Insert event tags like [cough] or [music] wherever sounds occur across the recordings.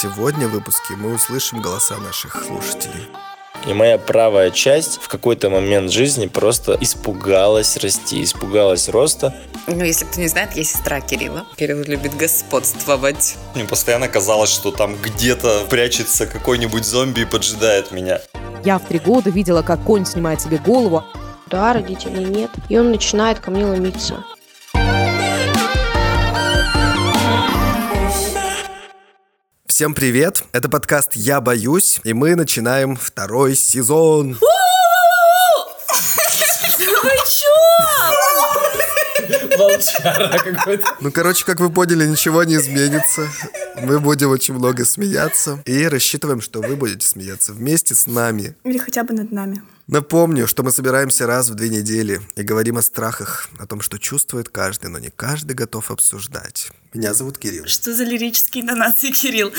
Сегодня в выпуске мы услышим голоса наших слушателей. И моя правая часть в какой-то момент жизни просто испугалась расти, испугалась роста. Ну, если кто не знает, я сестра Кирилла. Кирилл любит господствовать. Мне постоянно казалось, что там где-то прячется какой-нибудь зомби и поджидает меня. Я в три года видела, как конь снимает себе голову. Да, родителей нет. И он начинает ко мне ломиться. Всем привет! Это подкаст «Я боюсь», и мы начинаем второй сезон. Вы Волчара какой-то. Ну, короче, как вы поняли, ничего не изменится. Мы будем очень много смеяться и рассчитываем, что вы будете смеяться вместе с нами. Или хотя бы над нами. Напомню, что мы собираемся раз в две недели и говорим о страхах, о том, что чувствует каждый, но не каждый готов обсуждать. Меня зовут Кирилл. Что за лирические интонации, Кирилл?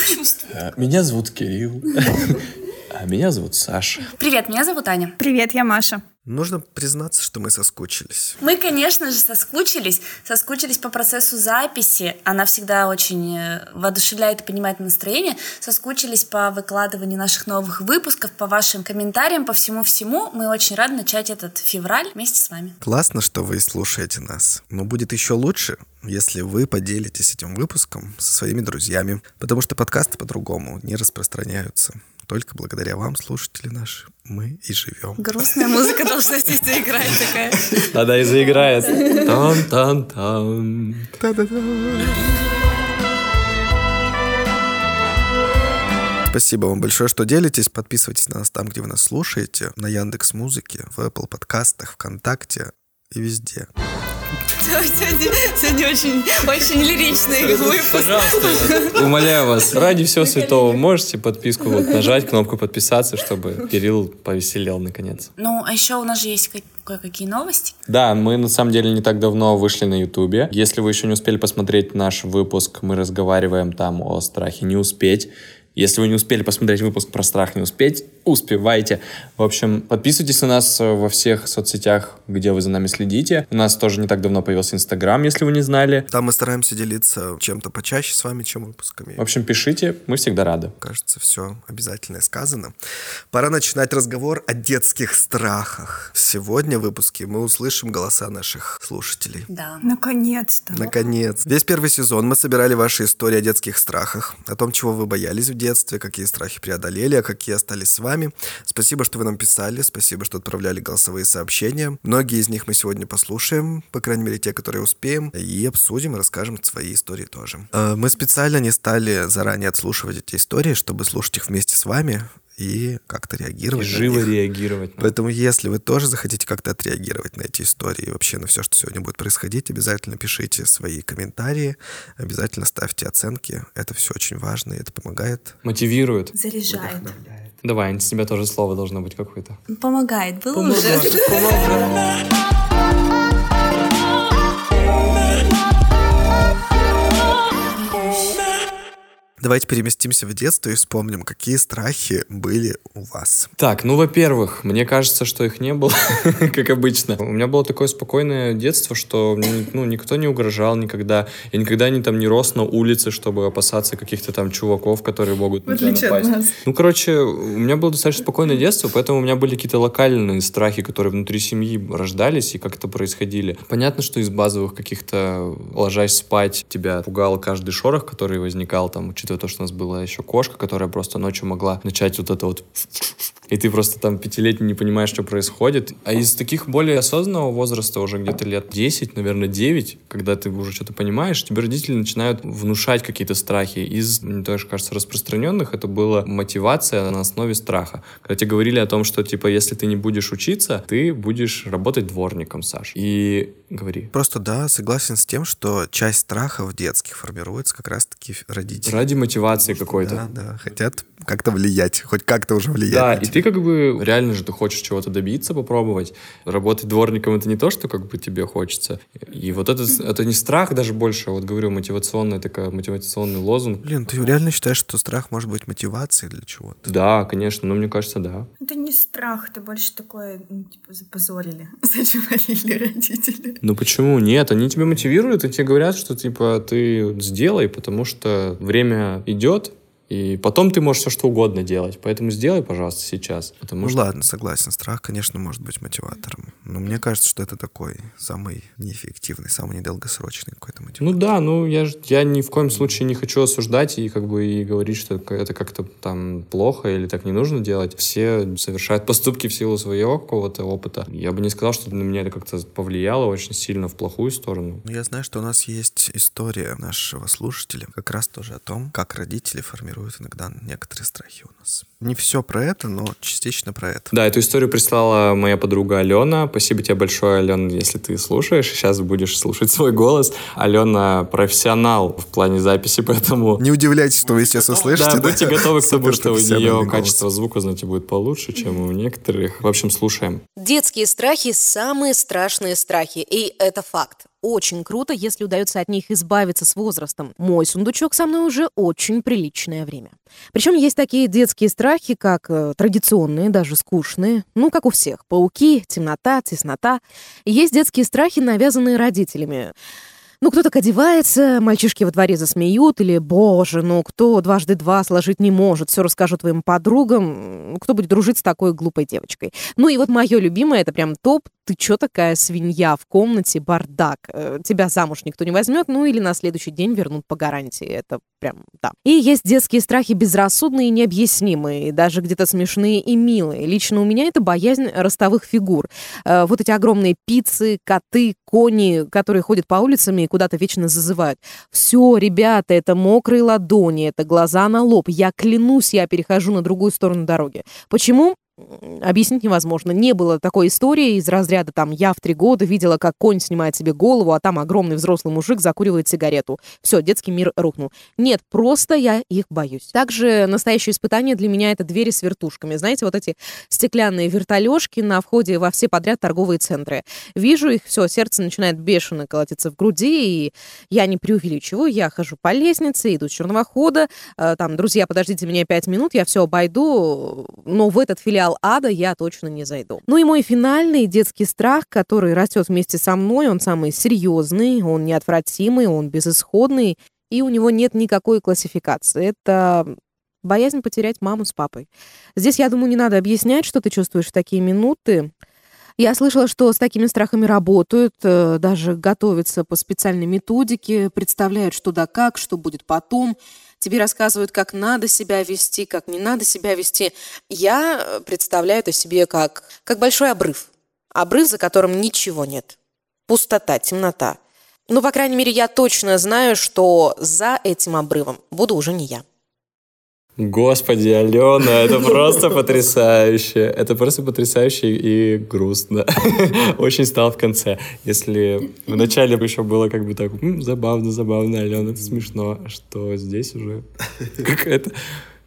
Меня зовут Кирилл. [laughs] А меня зовут Саша. Привет, меня зовут Аня. Привет, я Маша. Нужно признаться, что мы соскучились. Мы, конечно же, соскучились. Соскучились по процессу записи. Она всегда очень э, воодушевляет и поднимает настроение. Соскучились по выкладыванию наших новых выпусков, по вашим комментариям, по всему-всему. Мы очень рады начать этот февраль вместе с вами. Классно, что вы слушаете нас. Но будет еще лучше, если вы поделитесь этим выпуском со своими друзьями, потому что подкасты по-другому не распространяются. Только благодаря вам, слушатели наши, мы и живем. Грустная музыка должна здесь заиграть такая. Тогда и заиграет. Там-там-там. Спасибо вам большое, что делитесь. Подписывайтесь на нас там, где вы нас слушаете. На Яндекс Музыке, в Apple подкастах, ВКонтакте и везде. Сегодня, сегодня очень, очень лиричный выпуск. Пожалуйста, умоляю вас, ради всего святого, можете подписку вот нажать, кнопку подписаться, чтобы Кирилл повеселел наконец. Ну, а еще у нас же есть ка- кое-какие новости. Да, мы на самом деле не так давно вышли на Ютубе. Если вы еще не успели посмотреть наш выпуск, мы разговариваем там о страхе не успеть. Если вы не успели посмотреть выпуск про страх не успеть, успевайте. В общем, подписывайтесь на нас во всех соцсетях, где вы за нами следите. У нас тоже не так давно появился Инстаграм, если вы не знали. Там мы стараемся делиться чем-то почаще с вами, чем выпусками. В общем, пишите, мы всегда рады. Кажется, все обязательно сказано. Пора начинать разговор о детских страхах. Сегодня в выпуске мы услышим голоса наших слушателей. Да. Наконец-то. Наконец. Весь первый сезон мы собирали ваши истории о детских страхах, о том, чего вы боялись в детстве, какие страхи преодолели, а какие остались с вами. Спасибо, что вы нам писали, спасибо, что отправляли голосовые сообщения. Многие из них мы сегодня послушаем, по крайней мере, те, которые успеем, и обсудим, расскажем свои истории тоже. Э, Мы специально не стали заранее отслушивать эти истории, чтобы слушать их вместе с вами и как-то И реагировать. на живо них. реагировать. Поэтому, если вы тоже захотите как-то отреагировать на эти истории и вообще на все, что сегодня будет происходить, обязательно пишите свои комментарии, обязательно ставьте оценки. Это все очень важно, и это помогает. Мотивирует. Заряжает. Давай, с тебя тоже слово должно быть какое-то. Помогает. Было уже. Давайте переместимся в детство и вспомним, какие страхи были у вас. Так, ну, во-первых, мне кажется, что их не было, [laughs] как обычно. У меня было такое спокойное детство, что мне, ну, никто не угрожал никогда. Я никогда не там не рос на улице, чтобы опасаться каких-то там чуваков, которые могут на тебя отличие от напасть. нас. Ну, короче, у меня было достаточно спокойное детство, поэтому у меня были какие-то локальные страхи, которые внутри семьи рождались и как-то происходили. Понятно, что из базовых каких-то ложась спать, тебя пугал каждый шорох, который возникал там, учитывая то, что у нас была еще кошка, которая просто ночью могла начать вот это вот и ты просто там пятилетний не понимаешь, что происходит. А из таких более осознанного возраста, уже где-то лет 10, наверное, 9, когда ты уже что-то понимаешь, тебе родители начинают внушать какие-то страхи. Из, мне тоже кажется, распространенных это была мотивация на основе страха. Когда тебе говорили о том, что, типа, если ты не будешь учиться, ты будешь работать дворником, Саш. И говори. Просто да, согласен с тем, что часть страхов детских формируется как раз-таки родители. Ради мотивации какой-то. Да, да, хотят как-то влиять, хоть как-то уже влиять. Да, и ты как бы реально же ты хочешь чего-то добиться, попробовать. Работать дворником это не то, что как бы тебе хочется. И вот это, это не страх даже больше, а вот говорю, мотивационная такая, мотивационный лозунг. Блин, ты реально считаешь, что страх может быть мотивацией для чего-то? Да, конечно, но мне кажется, да. Это не страх, это больше такое, ну, типа, запозорили, [laughs] зачем родители. Ну почему? Нет, они тебя мотивируют и тебе говорят, что типа ты сделай, потому что время идет, И потом ты можешь все что угодно делать. Поэтому сделай, пожалуйста, сейчас. Потому Ну что ладно, согласен, страх, конечно, может быть мотиватором. Но мне кажется, что это такой самый неэффективный, самый недолгосрочный какой-то мотиватор. Ну да, ну я, я ни в коем случае не хочу осуждать и как бы и говорить, что это это как-то там плохо или так не нужно делать. Все совершают поступки в силу своего какого-то опыта. Я бы не сказал, что на меня это как-то повлияло очень сильно в плохую сторону. Ну, я знаю, что у нас есть история нашего слушателя как раз тоже о том, как родители формируют иногда некоторые страхи у нас. Не все про это, но частично про это. Да, эту историю прислала моя подруга Алена. Спасибо тебе большое, Алена, если ты слушаешь. Сейчас будешь слушать свой голос. Алена профессионал в плане записи, поэтому... Не удивляйтесь, что вы сейчас услышите. да, будьте готовы к тому, что у нее голос. качество звука, знаете, будет получше, чем у некоторых. В общем, слушаем. Детские страхи – самые страшные страхи, и это факт. Очень круто, если удается от них избавиться с возрастом. Мой сундучок со мной уже очень приличное время. Причем есть такие детские страхи, как э, традиционные, даже скучные, ну, как у всех. Пауки, темнота, теснота. Есть детские страхи, навязанные родителями. Ну, кто так одевается, мальчишки во дворе засмеют, или, боже, ну, кто дважды два сложить не может, все расскажу твоим подругам, кто будет дружить с такой глупой девочкой. Ну, и вот мое любимое, это прям топ, ты чё такая свинья в комнате, бардак, Э, тебя замуж никто не возьмет, ну, или на следующий день вернут по гарантии, это прям, да. И есть детские страхи безрассудные и необъяснимые, даже где-то смешные и милые. Лично у меня это боязнь ростовых фигур. Э, Вот эти огромные пиццы, коты, кони, которые ходят по улицам и куда-то вечно зазывают. Все, ребята, это мокрые ладони, это глаза на лоб. Я клянусь, я перехожу на другую сторону дороги. Почему? Объяснить невозможно. Не было такой истории из разряда там «я в три года видела, как конь снимает себе голову, а там огромный взрослый мужик закуривает сигарету». Все, детский мир рухнул. Нет, просто я их боюсь. Также настоящее испытание для меня это двери с вертушками. Знаете, вот эти стеклянные вертолежки на входе во все подряд торговые центры. Вижу их, все, сердце начинает бешено колотиться в груди, и я не преувеличиваю, я хожу по лестнице, иду с черного хода, э, там, друзья, подождите меня пять минут, я все обойду, но в этот филиал ада я точно не зайду. Ну и мой финальный детский страх, который растет вместе со мной, он самый серьезный, он неотвратимый, он безысходный, и у него нет никакой классификации. Это боязнь потерять маму с папой. Здесь, я думаю, не надо объяснять, что ты чувствуешь в такие минуты. Я слышала, что с такими страхами работают, э, даже готовятся по специальной методике, представляют, что да как, что будет потом. Тебе рассказывают, как надо себя вести, как не надо себя вести. Я э, представляю это себе как, как большой обрыв. Обрыв, за которым ничего нет. Пустота, темнота. Ну, по крайней мере, я точно знаю, что за этим обрывом буду уже не я. Господи, Алена, это просто потрясающе. Это просто потрясающе и грустно. [laughs] Очень стало в конце. Если в начале еще было как бы так, «М, забавно, забавно, Алена, смешно, что здесь уже [laughs] какая-то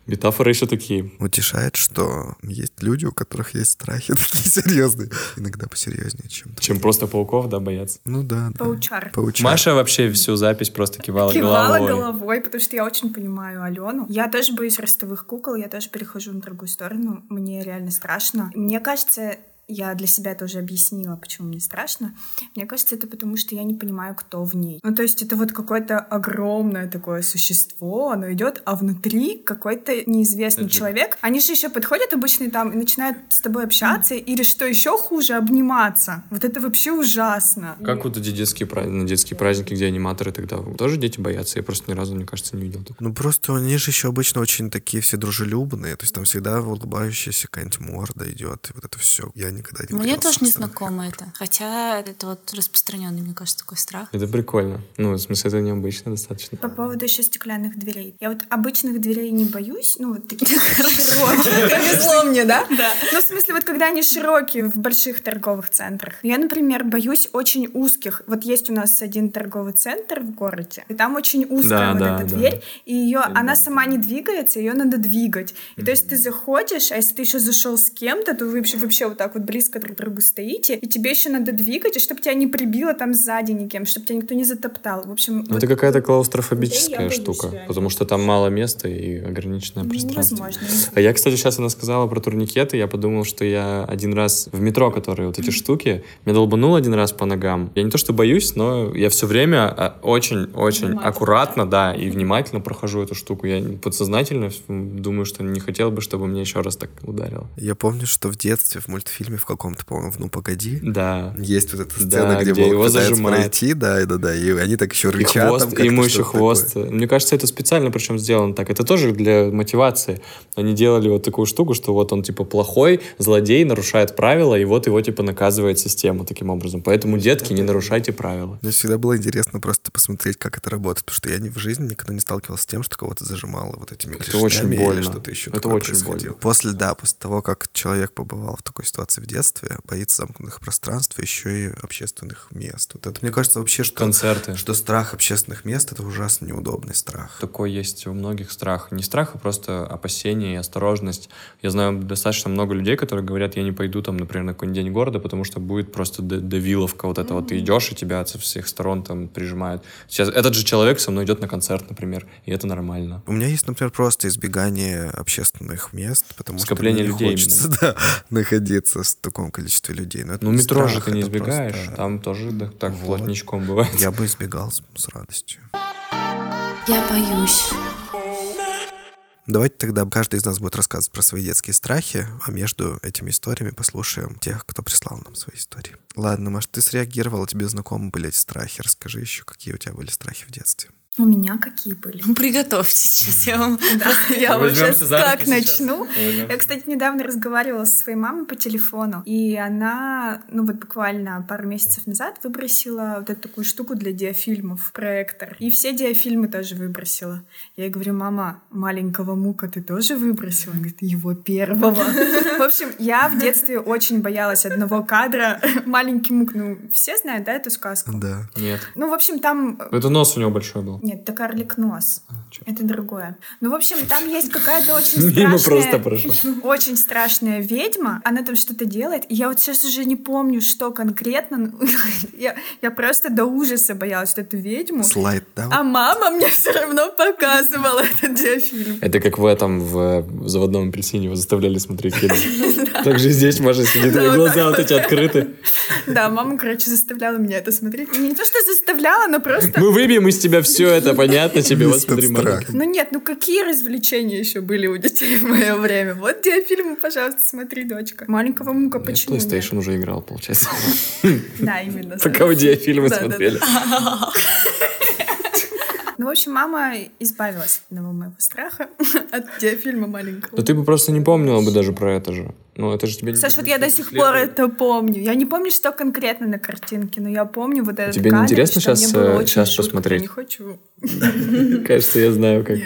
метафоры еще такие. Утешает, что есть люди, у которых есть страхи [laughs] такие серьезные. Иногда посерьезнее, чем... Чем просто пауков, да, бояться. Ну да. да. Паучар. Паучар. Маша вообще всю запись просто кивала, Кивала головой. головой, потому что я очень понимаю Алену. Я тоже боюсь ростовых кукол, я тоже перехожу на другую сторону. Мне реально страшно. Мне кажется, я для себя тоже объяснила, почему мне страшно. Мне кажется, это потому, что я не понимаю, кто в ней. Ну, то есть это вот какое-то огромное такое существо, оно идет, а внутри какой-то неизвестный Это- человек. Они же еще подходят обычно там и начинают с тобой общаться, или что еще хуже, обниматься. Вот это вообще ужасно. Как вот эти детские праздники, на детские праздники, где аниматоры тогда тоже дети боятся? Я просто ни разу, мне кажется, не видел такого. Ну просто они же еще обычно очень такие все дружелюбные, то есть там всегда улыбающаяся какая-нибудь морда идет, и вот это все. Я никогда не Мне тоже не знакомо это. Хотя это вот распространенный, мне кажется, такой страх. Это прикольно. Ну, в смысле, это необычно достаточно. По поводу еще стеклянных дверей. Я вот обычных дверей не боюсь, ну, вот таких широких. Повезло мне, да? Да. Ну, в смысле, вот когда они широкие в больших торговых центрах. Я, например, боюсь очень узких. Вот есть у нас один торговый центр в городе, и там очень узкая вот эта дверь, и ее, она сама не двигается, ее надо двигать. И то есть ты заходишь, а если ты еще зашел с кем-то, то вы вообще вот так вот близко друг к другу стоите, и тебе еще надо двигать, и чтобы тебя не прибило там сзади никем, чтобы тебя никто не затоптал. В общем, Ну, вот это какая-то людей клаустрофобическая боюсь, штука, реально. потому что там мало места и ограниченное пространство. невозможно. А я, кстати, сейчас она сказала про турникеты, я подумал, что я один раз в метро, которые вот эти штуки, меня долбанул один раз по ногам. Я не то что боюсь, но я все время очень-очень Внимательно. аккуратно, да, и внимательно прохожу эту штуку. Я подсознательно думаю, что не хотел бы, чтобы мне еще раз так ударило. Я помню, что в детстве в мультфильме в каком-то, по-моему, «Ну, погоди», Да. есть вот эта Да, сцена, где, где волк его зажимает. пройти, да, и да, да, и они так еще И рычат. хвост, там ему еще хвост. такое. Мне кажется, это специально причем сделано так. Это тоже для мотивации. Они делали вот такую штуку, что вот он типа плохой, злодей, нарушает правила, и вот его типа наказывает система таким образом. Поэтому, детки, не нарушайте правила. Мне всегда было интересно просто посмотреть, как это работает, потому что я в жизни никогда не сталкивался с тем, что кого-то зажимало вот этими Это очень клешнями больно. или что-то еще Это очень происходило. больно. После, да, после того, как человек побывал в такой ситуации в детстве, боится замкнутых пространств, еще и общественных мест. Вот это, мне кажется, вообще, что, Концерты. что страх общественных мест — это ужасно неудобный страх. Такой есть у многих страх. Не страх, а просто опасение и осторожность. Я знаю достаточно много людей, которые говорят, я не пойду там, например, на какой-нибудь день города, потому что будет просто давиловка вот это вот. Ты идешь, и тебя со всех сторон там прижимают. Сейчас этот же человек со мной идет на концерт, например, и это нормально. У меня есть, например, просто избегание общественных мест, потому Скопление что мне не людей хочется [laughs] да, находиться в таком количестве людей. Но Ну, метро же страх, ты не избегаешь. просто- Там тоже да, так Вот. плотничком бывает. Я бы избегал с, с радостью. Я боюсь. Давайте тогда каждый из нас будет рассказывать про свои детские страхи, а между этими историями послушаем тех, кто прислал нам свои истории. Ладно, может, ты среагировала, тебе знакомы были эти страхи. Расскажи еще, какие у тебя были страхи в детстве. У меня какие были? Ну, приготовьтесь, сейчас я вам... Я вот Возьмемся сейчас руки как сейчас. начну. Я, кстати, недавно разговаривала со своей мамой по телефону, и она, ну вот буквально пару месяцев назад выбросила вот эту такую штуку для диафильмов, проектор. И все диафильмы тоже выбросила. Я ей говорю, мама, маленького мука ты тоже выбросила? Она говорит, его первого. В общем, я в детстве очень боялась одного кадра. Маленький мук, ну, все знают, да, эту сказку? Да. Нет. Ну, в общем, там Это нос у него большой был. Нет, это карлик нос. чё? Это другое. Ну, в общем, там есть какая-то очень [laughs] Мимо страшная... просто. [laughs] Очень страшная ведьма. Она там что-то делает. И я вот сейчас уже не помню, что конкретно. Ну, [laughs] я, я просто до ужаса боялась вот эту ведьму. Слайд, да? А мама мне все равно показывала этот диафильм. Это как в этом, в, в заводном апельсине его заставляли смотреть фильм. Так же здесь Маша сидит, и глаза вот эти открыты. Да, мама, короче, заставляла меня это смотреть. Ну, Не то, что заставляла, но просто... Мы выбьем из тебя все это, понятно тебе? Вот смотри. Ну нет, ну какие развлечения еще были у детей в мое время? Вот диафильмы, пожалуйста, смотри, дочка. Маленького мука Я почему нет? PlayStation уже играл, получается. Да, именно. Пока вы диафильмы Да, да, да. смотрели. [laughs] Ну, в общем, мама избавилась от одного моего страха [laughs] от диафильма маленького. Но ты бы просто не помнила бы даже про это же. Ну, это же тебе не Саш, вот я до сих пор это помню. Я не помню, что конкретно на картинке, но я помню вот этот тебе не интересно очень щас жутко. посмотреть? Я не хочу. [laughs] Кажется, я знаю, как.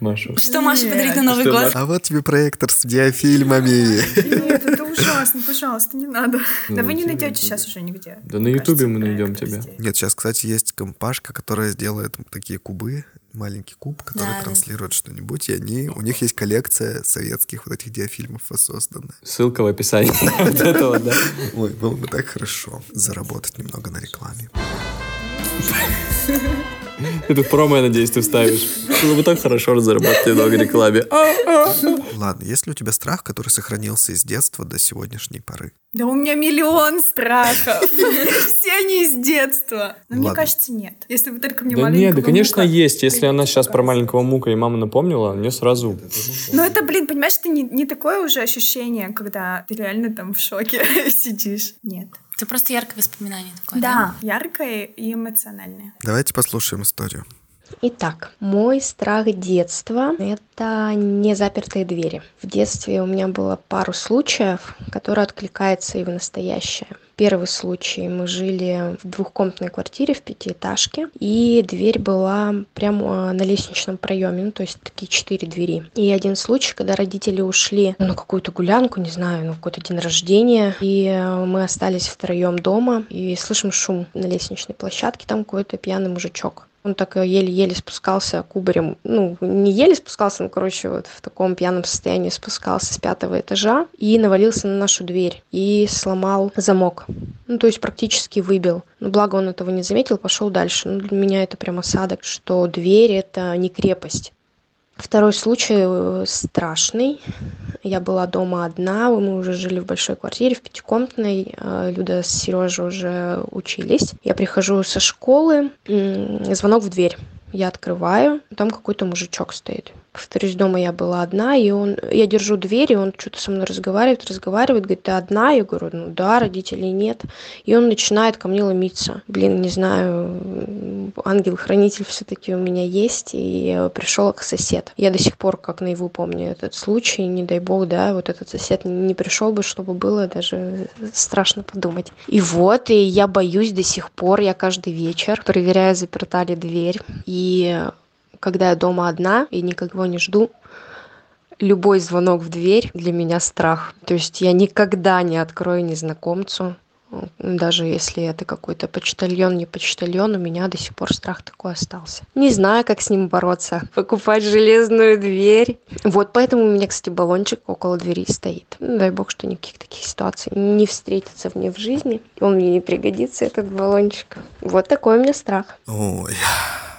Машу. Что Маша Нет. подарить на Новый год? А вот тебе проектор с диафильмами. Ужасно, пожалуйста, не надо. Ну, Да вы не найдете сейчас уже нигде. Да на Ютубе мы найдем тебя. Нет, сейчас, кстати, есть компашка, которая делает такие кубы, маленький куб, который Да, да. транслирует что-нибудь, и они, у них есть коллекция советских вот этих диафильмов воссозданная. Ссылка в описании [laughs] вот этого, да. Ой, было бы так хорошо заработать немного на рекламе. [laughs] [laughs] Это в промо, я надеюсь, ты вставишь. Было бы так хорошо заработать немного рекламе. Ладно, есть ли у тебя страх, который сохранился из детства до сегодняшней поры? Да у меня миллион страхов. [laughs] Все они из детства. Но мне кажется, нет. Если вы только мне Да маленького нет, да, конечно, есть. Если она сейчас про маленького мука и мама напомнила, мне сразу... Ну это, блин, понимаешь, это не, не такое уже ощущение, когда ты реально там в шоке [laughs] сидишь. Нет. Это просто яркое воспоминание такое, да? Да, яркое и эмоциональное. Давайте послушаем историю. Итак, мой страх детства — это незапертые двери. В детстве у меня было пару случаев, которые откликаются и в настоящее. Первый случай. Мы жили в двухкомнатной квартире в пятиэтажке, и дверь была прямо на лестничном проеме, ну, то есть такие четыре двери. И один случай, когда родители ушли на какую-то гулянку, не знаю, на какой-то день рождения, и э, мы остались втроем дома, и слышим шум на лестничной площадке, там какой-то пьяный мужичок Он так еле-еле спускался кубарем. Ну, не еле спускался, но, короче, вот в таком пьяном состоянии спускался с пятого этажа и навалился на нашу дверь и сломал замок. Ну, то есть практически выбил. Но благо он этого не заметил, пошел дальше. Ну, для меня это прям осадок, что дверь — это не крепость. Второй случай э, страшный. Я была дома одна, мы уже жили в большой квартире, в пятикомнатной. Э, Люда с Сережей уже учились. Я прихожу со школы, звонок в дверь. Я открываю, там какой-то мужичок стоит повторюсь, дома я была одна, и он, я держу дверь, и он что-то со мной разговаривает, разговаривает, говорит, ты одна? Я говорю, ну да, родителей нет. И он начинает ко мне ломиться. Блин, не знаю, ангел-хранитель все-таки у меня есть, и пришел к сосед. Я до сих пор, как наяву помню этот случай, не дай бог, да, вот этот сосед не пришел бы, чтобы было даже страшно подумать. И вот, и я боюсь до сих пор, я каждый вечер проверяю, заперта ли дверь, и когда я дома одна и никого не жду, любой звонок в дверь для меня страх. То есть я никогда не открою незнакомцу, даже если это какой-то почтальон, не почтальон, у меня до сих пор страх такой остался. Не знаю, как с ним бороться. Покупать железную дверь. Вот поэтому у меня, кстати, баллончик около двери стоит. Ну, дай бог, что никаких таких ситуаций не встретится мне в жизни. Он мне не пригодится, этот баллончик. Вот такой у меня страх. Ой.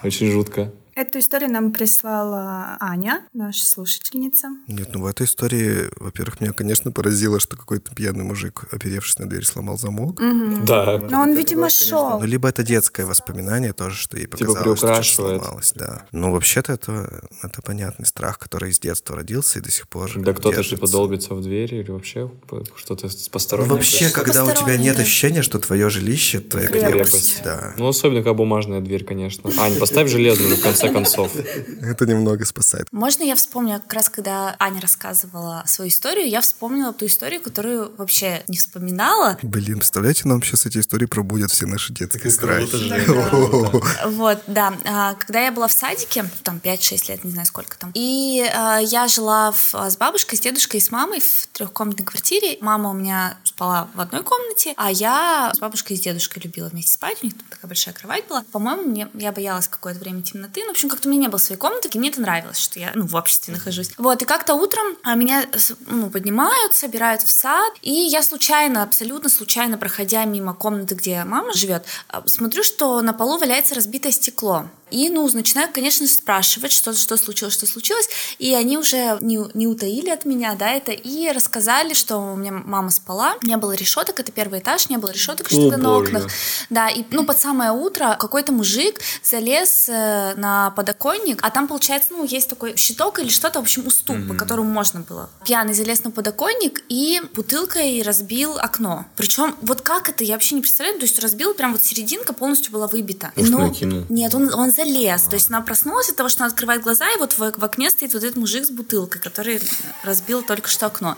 Очень жутко. Эту историю нам прислала Аня, наша слушательница. Нет, ну в этой истории, во-первых, меня, конечно, поразило, что какой-то пьяный мужик, оперевшись на дверь, сломал замок. Угу. Да. Но он, видимо, шел. Ну, либо это детское воспоминание тоже, что ей Типа показалось, что что сломалось, да. Но вообще-то это, это понятный страх, который с детства родился и до сих пор Когда кто-то типа долбится в двери или вообще что-то с Ну, вообще, когда у тебя нет да. ощущения, что твое жилище, твоя Крепость. крепость, да. Ну, особенно, как бумажная дверь, конечно. Ань, поставь железную, в конце концов. Это немного спасает. Можно я вспомню, как раз когда Аня рассказывала свою историю, я вспомнила ту историю, которую вообще не вспоминала. Блин, представляете, нам сейчас эти истории пробудят все наши детские страхи. [laughs] Вот, да. А, Когда я была в садике, там 5-6 лет, не знаю сколько там, и а, я жила с бабушкой, с дедушкой и с мамой в трехкомнатной квартире. Мама у меня спала в одной комнате, а я с бабушкой и с дедушкой любила вместе спать. У них там такая большая кровать была. По-моему, мне, я боялась какое-то время темноты. В общем, как-то у меня не было своей комнаты, и мне это нравилось, что я ну, в обществе нахожусь. Вот, и как-то утром а, меня ну, поднимают, собирают в сад, и я случайно, абсолютно случайно, проходя мимо комнаты, где мама живет, а, смотрю, что на полу валяется разбитое стекло. И, ну, начинаю, конечно спрашивать, что, что случилось, что случилось. И они уже не, не утаили от меня, да, это, и рассказали, что у меня мама спала, не было решеток, это первый этаж, не было решеток что-то на окнах. Да, и, ну, под самое утро какой-то мужик залез э, на подоконник, а там, получается, ну, есть такой щиток или что-то, в общем, уступ, по которому можно было. Пьяный залез на подоконник и бутылкой разбил окно. Причем, вот как это, я вообще не представляю, то есть разбил, прям вот серединка полностью была выбита. Может, Ну, накинул? Нет, он, он залез. То есть она проснулась от того, что она открывает глаза, и вот в, в окне стоит вот этот мужик с бутылкой, который разбил только что окно.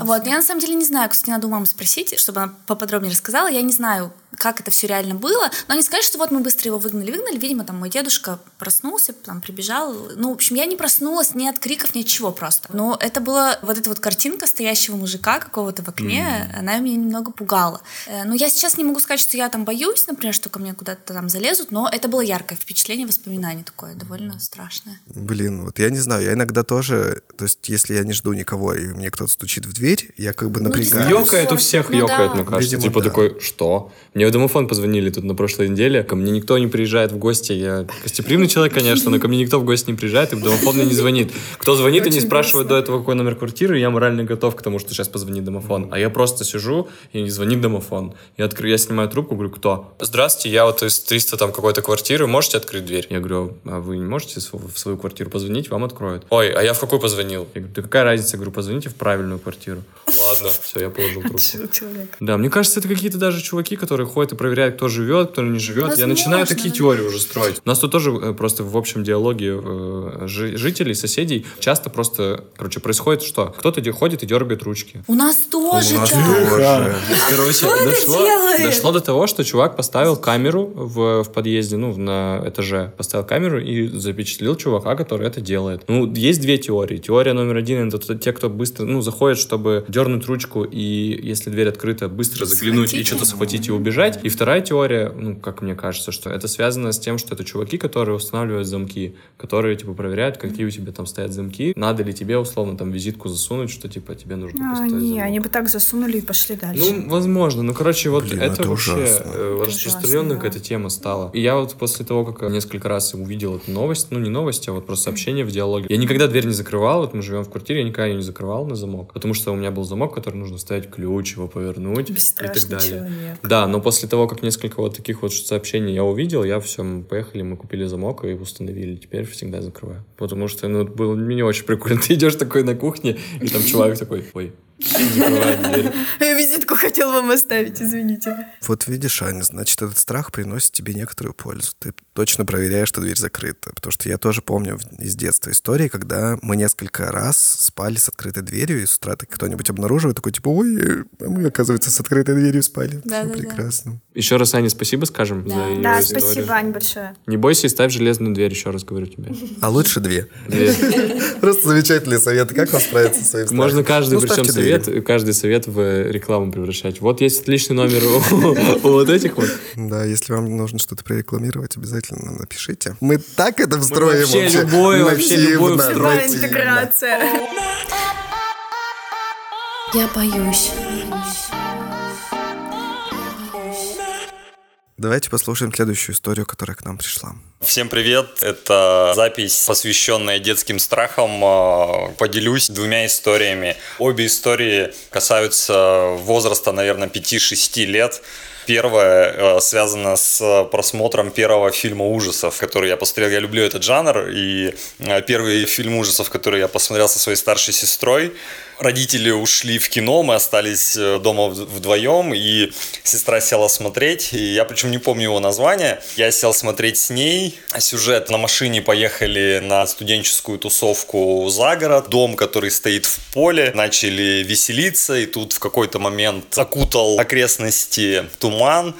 Вот, я на самом деле не знаю, кстати, надо у мамы спросить, чтобы она поподробнее рассказала. Я не знаю, как это все реально было, но они сказали, что вот мы быстро его выгнали, выгнали. Видимо, там мой дедушка проснулся, там прибежал. Ну, в общем, я не проснулась ни от криков, ни от чего просто. Но это была вот эта вот картинка стоящего мужика какого-то в окне, она меня немного пугала. Э, Ну, я сейчас не могу сказать, что я там боюсь, например, что ко мне куда-то там залезут, но это было яркое впечатление, воспоминание такое, довольно страшное. Блин, вот я не знаю, я иногда тоже, то есть если я не жду никого, и мне кто-то стучит в дверь, я как бы Ну, напрягаюсь. дискомфорт. Ёкает у всех, Ну ёкает, да. мне кажется. Видимо, типа да. такой, что? Мне в домофон позвонили тут на прошлой неделе. Ко мне никто не приезжает в гости. Я гостеприимный человек, конечно, но ко мне никто в гости не приезжает, и в домофон мне не звонит. Кто звонит и не спрашивает до этого, какой номер квартиры, я морально готов к тому, что сейчас позвонит домофон. А я просто сижу, и не звонит домофон. Я, откры... я снимаю трубку, говорю, кто? Здравствуйте, я вот из 300 там какой-то квартиры, можете открыть дверь? Я говорю, а вы не можете в свою квартиру позвонить, вам откроют. Ой, а я в какую позвонил? Я говорю, да какая разница? Я говорю, позвоните в правильную квартиру. [laughs] Ладно, все, я положил трубку. Да, мне кажется, это какие-то даже чуваки, которые ходят и проверяют, кто живет, кто не живет. Я начинаю Возможно. такие теории уже строить. У нас тут тоже э, просто в общем диалоге э, жи- жителей, соседей часто просто, короче, происходит что? Кто-то ходит и дергает ручки. У нас тоже У нас так. тоже. Короче, дошло, дошло до того, что чувак поставил камеру в, в подъезде, ну, на этаже, поставил камеру и запечатлел чувака, который это делает. Ну, есть две теории. Теория номер один — это те, кто быстро, ну, заходит, чтобы дернуть ручку и, если дверь открыта, быстро заглянуть и Схватить что-то схватить и убежать. Проверять. И вторая теория, ну, как мне кажется, что это связано с тем, что это чуваки, которые устанавливают замки, которые, типа, проверяют, какие у тебя там стоят замки. Надо ли тебе, условно, там, визитку засунуть, что, типа, тебе нужно А, поставить не, замок. они бы так засунули и пошли дальше. Ну, возможно. Ну, короче, вот Блин, это, это вообще ужасно. э, Это распространенная ужасно, какая-то тема стала. И я вот после того, как несколько раз увидел эту новость, ну, не новость, а вот просто сообщение в диалоге. Я никогда дверь не закрывал, вот мы живем в квартире, я никогда ее не закрывал на замок, потому что у меня был замок, который нужно ставить ключ, его повернуть и так Бесстрашный далее. человек. Да, но после того, как несколько вот таких вот сообщений я увидел, я все, мы поехали, мы купили замок и установили. Теперь всегда закрываю. Потому что, ну, было не очень прикольно. [laughs] Ты идешь такой на кухне, и там чувак такой, ой. [laughs] Я визитку хотел вам оставить, извините. Вот видишь, Аня, значит, этот страх приносит тебе некоторую пользу. Ты точно проверяешь, что дверь закрыта. Потому что я тоже помню из детства истории, когда мы несколько раз спали с открытой дверью, и с утра так кто-нибудь обнаруживает, такой, типа, ой, а мы, оказывается, с открытой дверью спали. Всё Да-да-да. прекрасно. Еще раз Ане спасибо скажем Да. за ее Да, историю. спасибо, Ань, большое. Не бойся и ставь железную дверь, еще раз говорю тебе. А лучше две. Две. [laughs] Просто замечательные советы. Как вам справиться со своим Можно каждый, Ну, причем совет, двери. каждый совет в рекламу превращать. Вот есть отличный номер [laughs] у, вот этих вот. Да, если вам нужно что-то прорекламировать, обязательно нам напишите. Мы так это встроим вообще любое, вообще любое нативно, встроим. Интеграция. Я боюсь. Давайте послушаем следующую историю, которая к нам пришла. Всем привет! Это запись, посвященная детским страхам. А, Поделюсь двумя историями. Обе истории касаются возраста, наверное, 5-6 лет. Первая э, связана с просмотром первого фильма ужасов, который я посмотрел. Я люблю этот жанр. И э, первый фильм ужасов, который я посмотрел со своей старшей сестрой, родители ушли в кино, мы остались э, дома вдвоем, и сестра села смотреть, и я причем не помню его название. Я сел смотреть с ней. Сюжет на машине поехали на студенческую тусовку за город, дом, который стоит в поле, начали веселиться, и тут в какой-то момент окутал окрестности туман,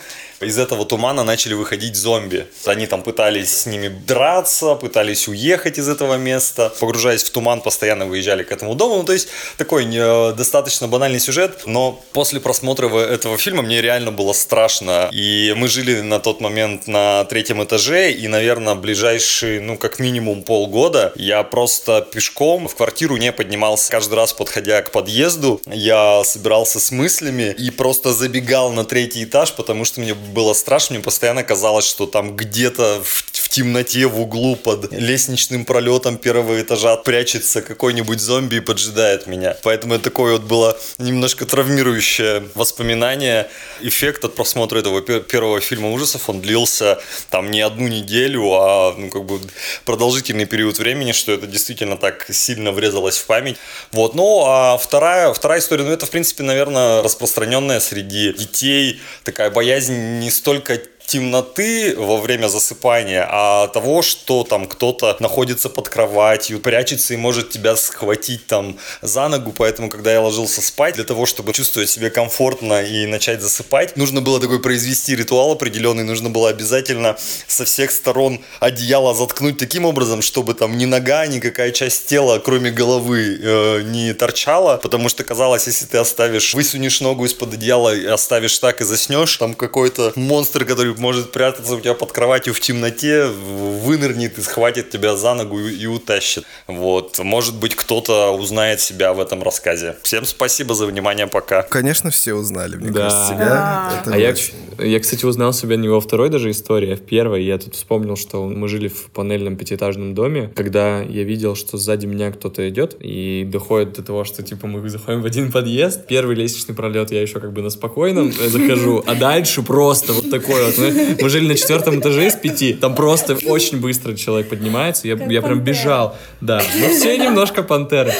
из этого тумана начали выходить зомби. Они там пытались с ними драться, пытались уехать из этого места. Погружаясь в туман, постоянно выезжали к этому дому. Ну, то есть такой не, достаточно банальный сюжет. Но после просмотра этого фильма мне реально было страшно. И мы жили на тот момент на третьем этаже. И, наверное, ближайшие, ну, как минимум полгода я просто пешком в квартиру не поднимался. Каждый раз, подходя к подъезду, я собирался с мыслями и просто забегал на третий этаж, потому что мне было страшно. Мне постоянно казалось, что там где-то в, темноте, в углу под лестничным пролетом первого этажа прячется какой-нибудь зомби и поджидает меня. Поэтому это такое вот было немножко травмирующее воспоминание. Эффект от просмотра этого пер- первого фильма ужасов, он длился там не одну неделю, а ну, как бы продолжительный период времени, что это действительно так сильно врезалось в память. Вот, ну, а вторая, вторая история, ну, это, в принципе, наверное, распространенная среди детей такая боязнь не столько темноты во время засыпания, а того, что там кто-то находится под кроватью, прячется и может тебя схватить там за ногу, поэтому, когда я ложился спать, для того, чтобы чувствовать себя комфортно и начать засыпать, нужно было такой произвести ритуал определенный, нужно было обязательно со всех сторон одеяло заткнуть таким образом, чтобы там ни нога, никакая часть тела, кроме головы, э, не торчала, потому что казалось, если ты оставишь, высунешь ногу из-под одеяла и оставишь так и заснешь, там какой-то монстр, который может прятаться у тебя под кроватью в темноте, вынырнет и схватит тебя за ногу и, и утащит. Вот. Может быть, кто-то узнает себя в этом рассказе. Всем спасибо за внимание, пока. Конечно, все узнали, мне Да. кажется, себя. Да. Это А я, очень- я, кстати, узнал себя не во второй даже истории, а в первой. Я тут вспомнил, что мы жили в панельном пятиэтажном доме, когда я видел, что сзади меня кто-то идет, и доходит до того, что, типа, мы заходим в один подъезд, первый лестничный пролет я еще как бы на спокойном э, захожу, а дальше просто вот такой вот. Мы, мы жили на четвертом этаже из пяти, там просто очень быстро человек поднимается, я, я прям бежал. Да, ну все немножко пантеры.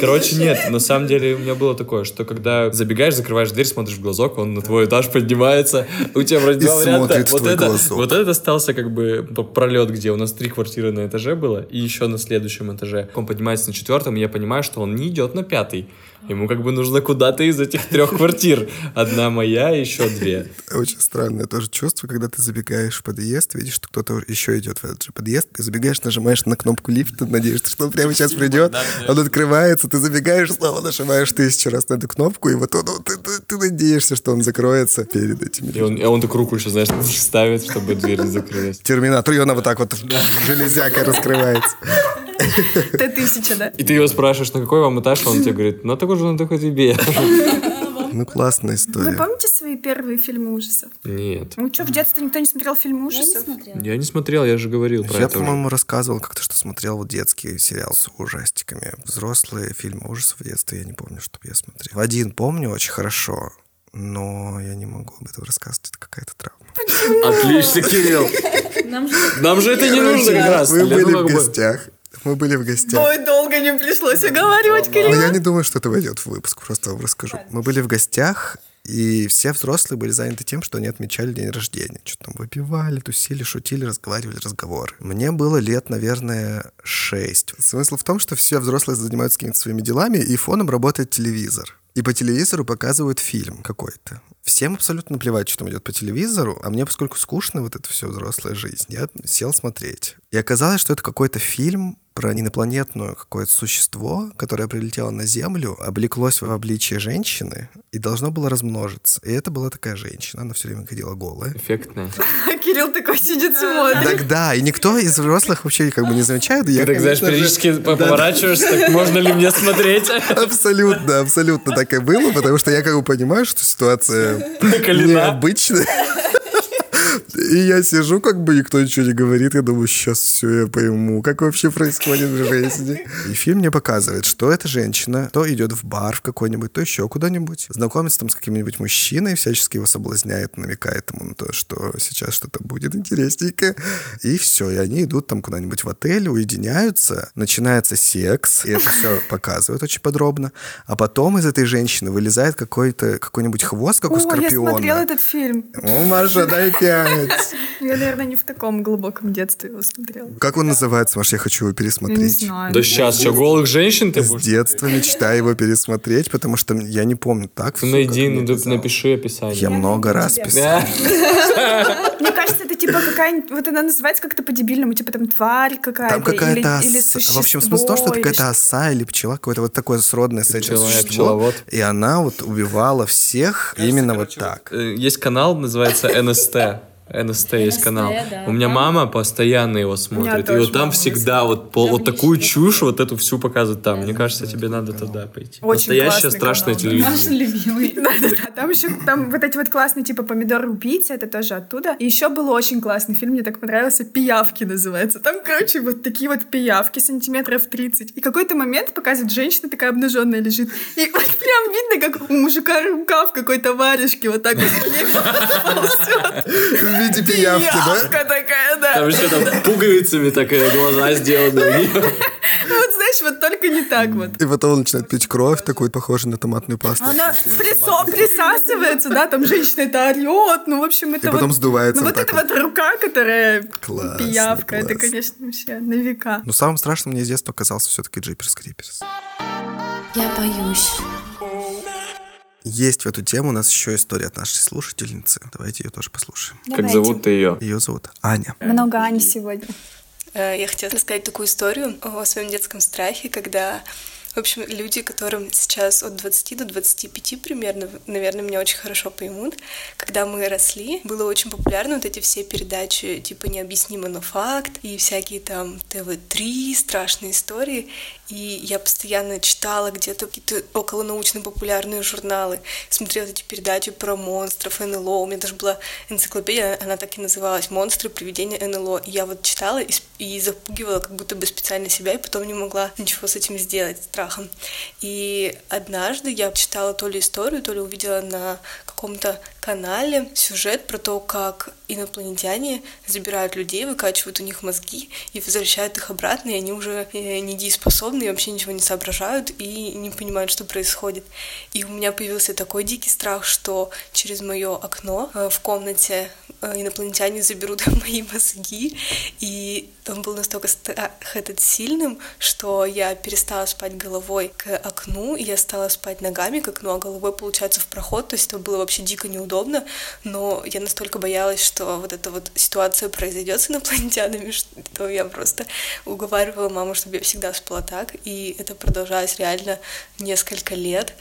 Короче, нет, на самом деле у меня было такое, что когда забегаешь, закрываешь дверь, смотришь в глазок, он на твой этаж поднимается, у тебя вроде два варианта. смотрит в Вот твой это, глазок. вот этот остался как бы пролет, где у нас три квартиры на этаже было, и еще на следующем этаже. Он поднимается на четвертом, и я понимаю, что он не идет на пятый. Ему как бы нужно куда-то из этих трех квартир. Одна моя, и еще две. [laughs] Очень странное тоже чувство, когда ты забегаешь в подъезд, видишь, что кто-то еще идет в этот же подъезд, ты забегаешь, нажимаешь на кнопку лифта, надеешься, что он прямо сейчас придет, он открывается, ты забегаешь, снова нажимаешь тысячу раз на эту кнопку, и вот он, ты, ты, ты надеешься, что он закроется перед этим. И он, и он такую руку еще, знаешь, ставит, чтобы дверь не закрылась. Терминатор, и она вот так вот железяка раскрывается. Т-1000, да? И ты его спрашиваешь, на какой вам этаж, он тебе говорит, ну такой же, на такой тебе. Ну, классная Вы история. помните свои первые фильмы ужасов? Нет. Ну что, в детстве никто не смотрел фильмы ужасов? Я не смотрел, я же говорил про Я, это уже. по-моему, рассказывал как-то, что смотрел вот детский сериал с ужастиками. Взрослые фильмы ужасов в детстве я не помню, чтобы я смотрел. Один помню очень хорошо, но я не могу об этом рассказывать, это какая-то травма. Отлично, Кирилл. Нам же это не нужно как раз. Мы были в гостях. Мы были в гостях. Ой, долго не пришлось уговаривать, Но Кирилл. я не думаю, что это войдет в выпуск, просто вам расскажу. Мы были в гостях, и все взрослые были заняты тем, что они отмечали день рождения. Что там выпивали, тусили, шутили, разговаривали разговоры. Мне было лет, наверное, шесть. Смысл в том, что все взрослые занимаются какими-то своими делами, и фоном работает телевизор. И по телевизору показывают фильм какой-то. Всем абсолютно наплевать, что там идет по телевизору, а мне, поскольку скучно вот это все взрослая жизнь, я сел смотреть. И оказалось, что это какой-то фильм про инопланетное какое-то существо, которое прилетело на Землю, облеклось в обличие женщины и должно было размножиться. И это была такая женщина, она все время ходила голая. Эффектная. [laughs] Кирилл такой сидит, смотрит. Так да, и никто из взрослых вообще как бы не замечает. Ты так, знаешь, периодически поворачиваешься, так можно ли мне смотреть? Абсолютно, абсолютно так и было, потому что я как бы понимаю, что ситуация Накалена. И я сижу, как бы никто ничего не говорит. Я думаю, сейчас все я пойму, как вообще происходит в жизни. И фильм мне показывает, что эта женщина то идет в бар в какой-нибудь, то еще куда-нибудь, знакомится там с каким-нибудь мужчиной, всячески его соблазняет, намекает ему на то, что сейчас что-то будет интересненькое. И все, и они идут там куда-нибудь в отель, уединяются, начинается секс, и это все [laughs] показывают очень подробно. А потом из этой женщины вылезает какой-то какой-нибудь хвост, как у О, я скорпиона. смотрела этот фильм. О, Маша, дай пять. [laughs] Я, наверное, не в таком глубоком детстве его смотрела. Как он называется, Маш? Я хочу его Я не пересмотреть. знаю. Да сейчас, что, голых женщин ты С будешь? детства мечтаю его пересмотреть, потому что я не помню так. Найди, ну напиши описание. Я много раз писал. [laughs] Мне кажется, это типа какая-нибудь... Вот она называется как-то по-дебильному, типа там тварь какая-то. Там какая-то... или, ос- существо. В общем, смысл в том, что это какая-то оса или пчела, какое-то вот такое сродное с этим существо. пчеловод. И она вот убивала всех именно вот так. Э, Есть канал, называется НСТ. НСТ есть канал. да. У меня мама постоянно его смотрит. И вот там всегда вот, пол- вот такую чушь, вот эту всю показывают там. Мне кажется, тебе надо туда пойти. Очень Настоящее страшное телевидение. любимый. Да-да-да. Там еще там вот эти вот классные типа помидоры убийцы, это тоже оттуда. И еще был очень классный фильм, мне так понравился, «Пиявки» называется. Там, короче, вот такие вот пиявки сантиметров 30. И какой-то момент показывает, женщина такая обнаженная лежит. И вот прям видно, как у мужика рука в какой-то варежке вот так вот. [laughs] [laughs] В виде пиявки, да? Пиявка такая, да. Там еще там пуговицами такая глаза сделаны. у вот знаешь, вот только не так вот. И потом он начинает пить кровь, такую похожую на томатную пасту. Она присо- присасывается, да, там женщина это орет, ну, в общем, это И потом вот... сдувается Ну, вот эта вот рука, которая Классно, пиявка, это, классно. конечно, вообще на века. Но самым страшным мне из детства оказался все-таки Джиперс Криперс. Я боюсь. Есть в эту тему у нас еще история от нашей слушательницы. Давайте ее тоже послушаем. Как зовут ты ее? Ее зовут Аня. Много Ани сегодня. Э, Я хотела рассказать такую историю о своем детском страхе, когда, в общем, люди, которым сейчас от 20 до 25 примерно, наверное, меня очень хорошо поймут, когда мы росли, было очень популярно вот эти все передачи типа «Необъяснимо, но факт» и всякие там ТВ-3, страшные истории. И я постоянно читала где-то какие-то околонаучно-популярные журналы, смотрела эти передачи про монстров, НЛО. У меня даже была энциклопедия, она так и называлась «Монстры, привидения, НЛО». И я вот читала и, и запугивала как будто бы специально себя, и потом не могла ничего с этим сделать, страхом. И однажды я читала то ли историю, то ли увидела на каком-то канале сюжет про то, как инопланетяне забирают людей, выкачивают у них мозги и возвращают их обратно, и они уже э, недееспособны, и вообще ничего не соображают и не понимают, что происходит. И у меня появился такой дикий страх, что через мое окно э, в комнате инопланетяне заберут [laughs] мои мозги, и он был настолько страх этот сильным, что я перестала спать головой к окну, и я стала спать ногами к окну, а головой, получается, в проход, то есть это было вообще дико неудобно. удобно, но я настолько боялась, что вот эта вот ситуация произойдет с инопланетянами, [laughs] что я просто уговаривала маму, чтобы я всегда спала так, и это продолжалось реально несколько лет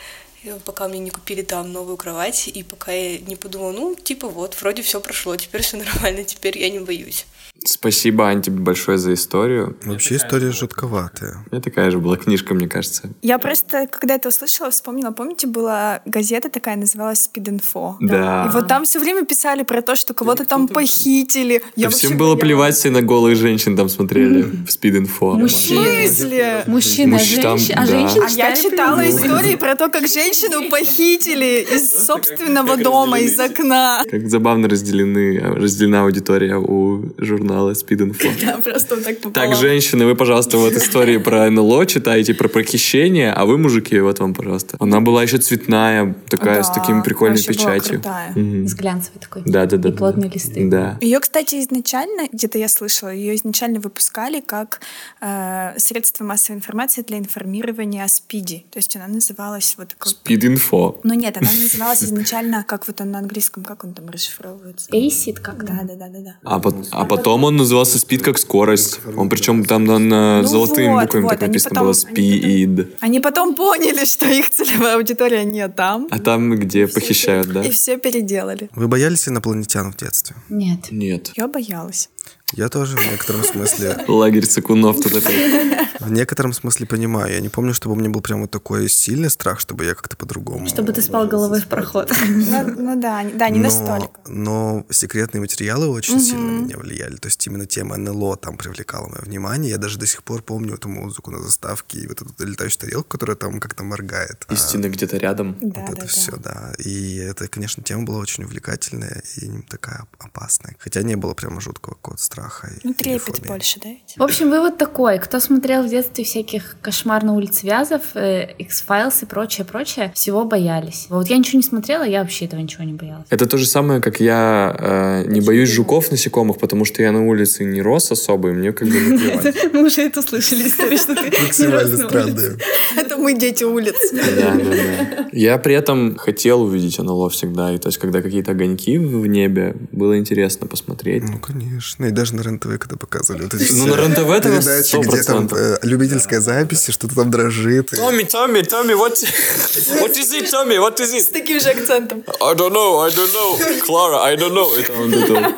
пока мне не купили там новую кровать, и пока я не подумала, ну, типа вот, вроде все прошло, теперь все нормально, теперь я не боюсь. Спасибо, Анти, большое за историю. Вообще история жутковатая. У меня такая же была книжка, мне кажется. Я просто, когда это услышала, вспомнила, помните, была газета такая, называлась Speed Info? Да. И вот там все время писали про то, что кого-то там похитили. Я Да вообще всем было плевать, все на голых женщин там смотрели в Speed Info. Мужчины. смысле? Мужчины, а а да. женщины А я читала истории про то, как женщину похитили из собственного дома, из окна. Как забавно разделены, разделена аудитория у журнала Info. [laughs] Да, просто вот так попала. Так, женщины, вы, пожалуйста, вот истории про НЛО читаете, про похищение, а вы, мужики, вот вам, пожалуйста. Она была еще цветная, такая, с Да, такими прикольной была печатью. крутая. Мгм. С глянцевой такой. Да, да, да. И да, плотные да. листы. Да. Ее, кстати, изначально, где-то я слышала, ее изначально выпускали как э, средство массовой информации для информирования о СПИДе. То есть она называлась вот как... Speed Info. Ну нет, она [laughs] называлась изначально, как вот он на английском, как он там расшифровывается? Эйсид как Да, да, да, да, да. А, пот- а потом он назывался Speed как скорость. Он причем там на, на Ну золотыми вот, буквами вот, так они написано потом- было Speed. Они потом поняли, что их целевая аудитория не там, А там, где похищают, да? и все переделали. Вы боялись инопланетян в детстве? Нет. Нет. Я боялась. Я тоже в некотором смысле Лагерь Цикунов тут опять. [laughs] В некотором смысле понимаю. Я не помню, чтобы у меня был прям вот такой сильный страх, чтобы я как-то по-другому... Чтобы ты спал головой в проход. Ну, ну да, да, не настолько. но секретные материалы очень сильно на меня влияли. То есть именно тема НЛО там привлекала мое внимание. Я даже до сих пор помню эту музыку на заставке и вот эту летающую тарелку, которая там как-то моргает. А, Истина где-то рядом. Да, вот да, это все, да. И это, конечно, тема была очень увлекательная и такая опасная. Хотя не было прямо жуткого какого-то страха. И- Ну, трепет фобии. больше, да? В общем, вывод такой. Кто смотрел в детстве всяких «Кошмар на улице Вязов», э, X-Files и прочее, прочее, всего боялись. Вот я ничего не смотрела, я вообще этого ничего не боялась. Это то же самое, как я э, не боюсь жуков, насекомых, потому что я на улице не рос особо, и мне как бы наплевать. [laughs] Мы уже это слышали историю, что ты [laughs] Максимально странная. Это мы дети улиц. Да, да, да. Я при этом хотел увидеть НЛО всегда. И то есть, когда какие-то огоньки в в небе, было интересно посмотреть. Ну, конечно. И даже на РЕН-ТВ, когда показывали вот эти Ну, на РЕН-ТВ это передачи, где там 100%. э, любительская запись, и что-то там дрожит. Томми, Томми, Томми, what, [laughs] what is it, Томми, what is С it? таким же акцентом. I don't know, I don't know. Клара, I don't know. Там, вот это вот.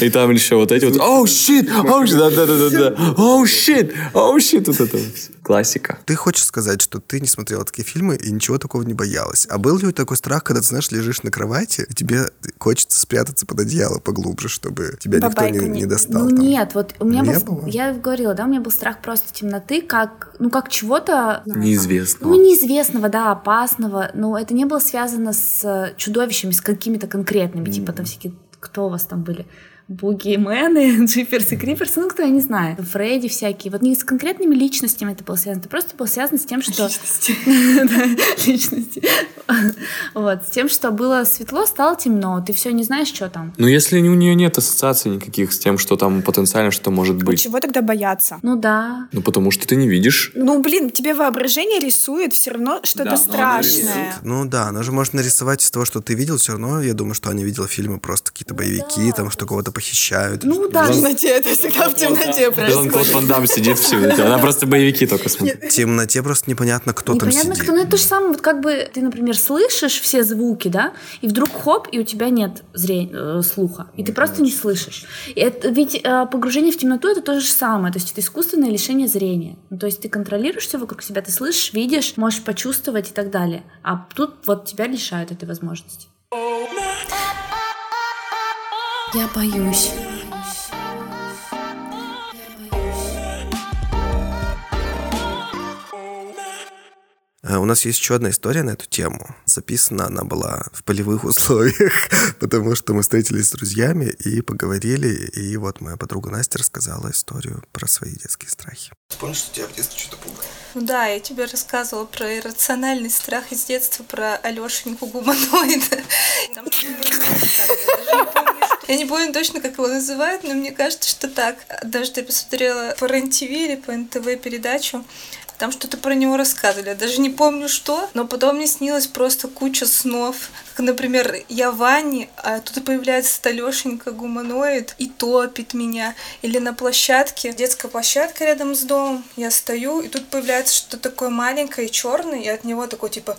И там еще вот эти вот «Oh, shit! Oh, shit!» Да-да-да-да. «Oh, shit! Oh, shit!» Вот это вот. Классика. Ты хочешь сказать, что ты не смотрела такие фильмы и ничего такого не боялась. А был ли у тебя такой страх, когда ты, знаешь, лежишь на кровати, и тебе хочется спрятаться под одеяло поглубже, чтобы тебя никто Бабайка не, не- не достал? Ну там? нет, вот у меня Не был, было? я говорила, да, у меня был страх просто темноты, как, ну как чего-то, Неизвестно. ну неизвестного, да, опасного, но это не было связано с чудовищами, с какими-то конкретными, типа там всякие, кто у вас там были? Бугимены, [laughs] джиперсы, криперсы, ну кто, я не знаю, Фредди всякие. Вот не с конкретными личностями это было связано, это просто было связано с тем, что... Личности. [laughs] Вот, с тем, что было светло, стало темно, ты все не знаешь, что там. Ну, если у нее нет ассоциаций никаких с тем, что там потенциально что может Ну, быть. чего тогда бояться? Ну да. Ну, потому что ты не видишь. Ну, блин, тебе воображение рисует все равно что-то страшное. Ну да, оно же может нарисовать из того, что ты видел, все равно, я думаю, что она видела фильмы просто какие-то боевики, там, что кого-то похищают. Ну да, В темноте, это всегда в темноте происходит. Ван Дам сидит все. Она просто боевики только смотрит. В темноте просто непонятно, кто там Непонятно, сидит. кто. Ну, это то же самое, вот как бы ты, например, слышишь все звуки, да, и вдруг хоп, и у тебя нет зрения, слуха, и ты просто не слышишь. Это, ведь э, погружение в темноту это то же самое, то есть это искусственное лишение зрения. Ну, то есть ты контролируешь все вокруг себя, ты слышишь, видишь, можешь почувствовать и так далее. А тут вот тебя лишают этой возможности. Я боюсь. У нас есть еще одна история на эту тему. Записана она была в полевых [laughs] условиях, потому что мы встретились с друзьями и поговорили, и вот моя подруга Настя рассказала историю про свои детские страхи. Ты помнишь, что тебя в детстве что-то пугало? Ну да, я тебе рассказывала про иррациональный страх из детства, про Алешеньку гуманоида. [laughs] Не помню, Я не помню точно, как его называют, но мне кажется, что так. Даже я посмотрела по РЕН-ТВ или по НТВ передачу, там что-то про него рассказывали. Я даже не помню что, но потом мне снилось просто куча снов. Как, например, я в ванне, а тут появляется Талешенька гуманоид и топит меня. Или на площадке, детская площадка рядом с домом, я стою, и тут появляется что-то такое маленькое и черное, и от него такой типа,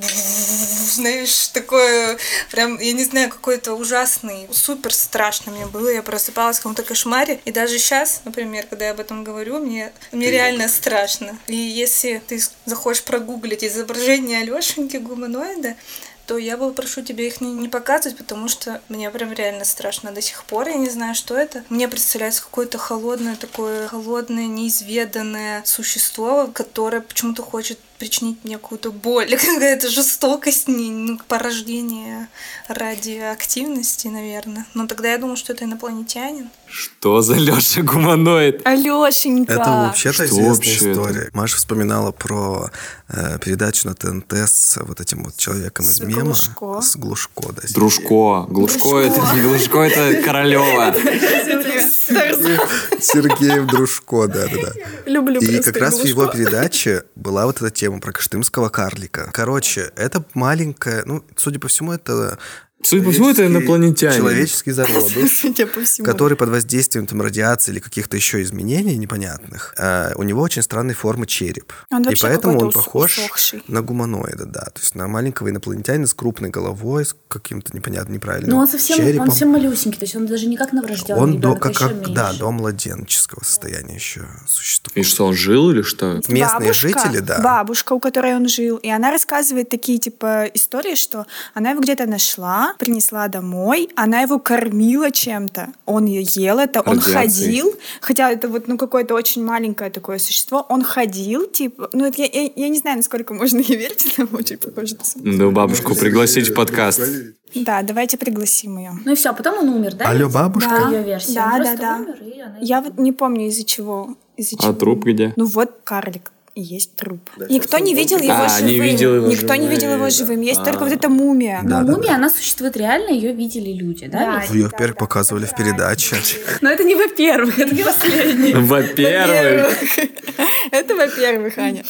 знаешь, такое прям, я не знаю, какой-то ужасный, супер страшно мне было. Я просыпалась в каком-то кошмаре. И даже сейчас, например, когда я об этом говорю, мне, мне реально страшно. И если ты захочешь прогуглить изображение Алешеньки гуманоида, то я бы прошу тебя их не, не показывать, потому что мне прям реально страшно до сих пор. Я не знаю, что это. Мне представляется какое-то холодное, такое холодное, неизведанное существо, которое почему-то хочет причинить мне какую-то боль, [laughs] какая-то жестокость, не, ну, порождение радиоактивности, наверное. Но тогда я думаю, что это инопланетянин. Что за Леша гуманоид? Алешенька! Это вообще-то Что известная вообще это? история. Маша вспоминала про э, передачу на ТНТ с вот этим вот человеком из С мема. Глушко. С Глушко, да. Дружко. Глушко это не Глушко, это Королева. [laughs] Сергеев Дружко, да-да-да. Люблю И как раз в его передаче была вот эта тема про каштымского карлика. Короче, это маленькая, ну, судя по всему, это Судя по всему, это человеческий- инопланетянин. Человеческий зародыш. [laughs] По который под воздействием там, радиации или каких-то еще изменений непонятных, э, у него очень странной формы череп. Он и поэтому он похож усохший. на гуманоида, да. То есть на маленького инопланетянина с крупной головой, с каким-то непонятным, неправильным Но он совсем, черепом. он совсем малюсенький, то есть он даже не как новорожденный Он до, как, а еще как- да, до младенческого состояния еще существует. И что, он жил или что? Местные Бабушка, жители, да. Бабушка, у которой он жил. И она рассказывает такие, типа, истории, что она его где-то нашла, принесла домой, она его кормила чем-то. Он ел это, он ходил. Хотя это вот, ну, какое-то очень маленькое такое существо. Он ходил, типа... Ну, это я, я, я не знаю, насколько можно ей верить, но очень похоже на Да бабушку пригласить в подкаст. Да, давайте пригласим ее. Ну и все, потом он умер, да? Алло, бабушка? Да. Ее версия. Да, Он да, да. умер, и она Я вот не помню из-за чего. Из-за А чего. труп где? Ну вот карлик. Есть труп. Никто не видел его А, живым. не видел его Никто не живым. видел его живым. Есть А. только вот эта мумия. Но мумия, она существует реально, ее видели люди, да? ведь? Ее, во-первых, показывали в передаче. Но это не во-первых, это не последний. Во-первых. [laughs] Это во-первых, Аня.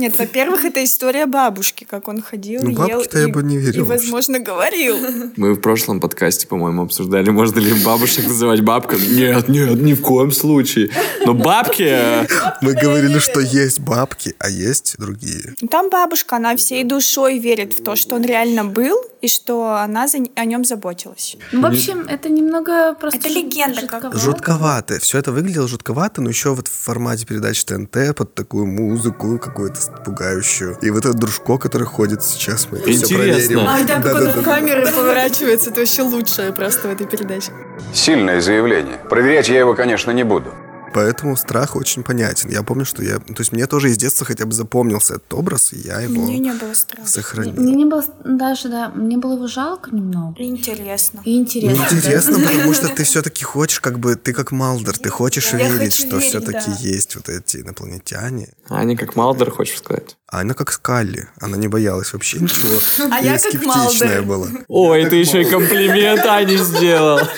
Нет, во-первых, это история бабушки, как он ходил, Ну, ел бабке-то я и, бы не верил и, возможно, говорил. Мы в прошлом подкасте, по-моему, обсуждали, можно ли бабушек называть бабками. Нет, нет, ни в коем случае. Но бабки... э, Мы говорили, что есть бабки, а есть другие. Ну, Там бабушка, она всей душой верит в то, что он реально был, и что она за, о нем заботилась. Ну, в общем, это немного просто... Это легенда жутковато. Жутковато. Все это выглядело жутковато, но еще вот в формате передачи ТНТ под такую музыку какую-то пугающую. И вот этот дружко, который ходит сейчас, мы это все Интересно. проверим. Ай, да, Да-да-да. камеры поворачивается, это вообще лучшее просто в этой передаче. Сильное заявление. Проверять я его, конечно, не буду. Поэтому страх очень понятен. Я помню, что я... То есть мне тоже из детства хотя бы запомнился этот образ, и я его Мне не было страшно. сохранил. Мне не было даже, да, мне было его жалко немного. Интересно. И интересно. Интересно, [laughs] потому что ты все-таки хочешь, как бы, ты как Малдер, ты хочешь Я верить, хочу что верить, все-таки да. есть вот эти инопланетяне. Аня как Малдер, хочешь сказать? А она как Скалли, она не боялась вообще [laughs] ничего. А я как скептичная Малдер. была. Ой, ты еще и комплимент Ане сделал. [laughs]